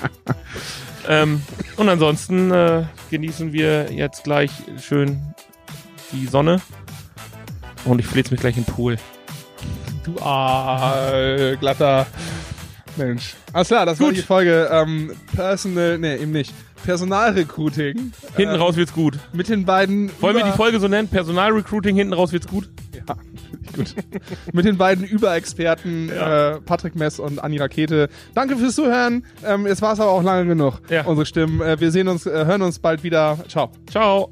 ähm, und ansonsten äh, genießen wir jetzt gleich schön die Sonne. Und ich flitze mich gleich in den Pool. Du ah, glatter Mensch. Alles klar, das war Gut. die Folge ähm, Personal, nee, eben nicht. Personalrecruiting. Hinten Ähm, raus wird's gut. Mit den beiden. Wollen wir die Folge so nennen? Personalrecruiting, hinten raus wird's gut? Ja, gut. Mit den beiden Überexperten äh, Patrick Mess und Anni Rakete. Danke fürs Zuhören. Ähm, jetzt war es aber auch lange genug. Ja. Unsere Stimmen. Äh, wir sehen uns, äh, hören uns bald wieder. Ciao. Ciao.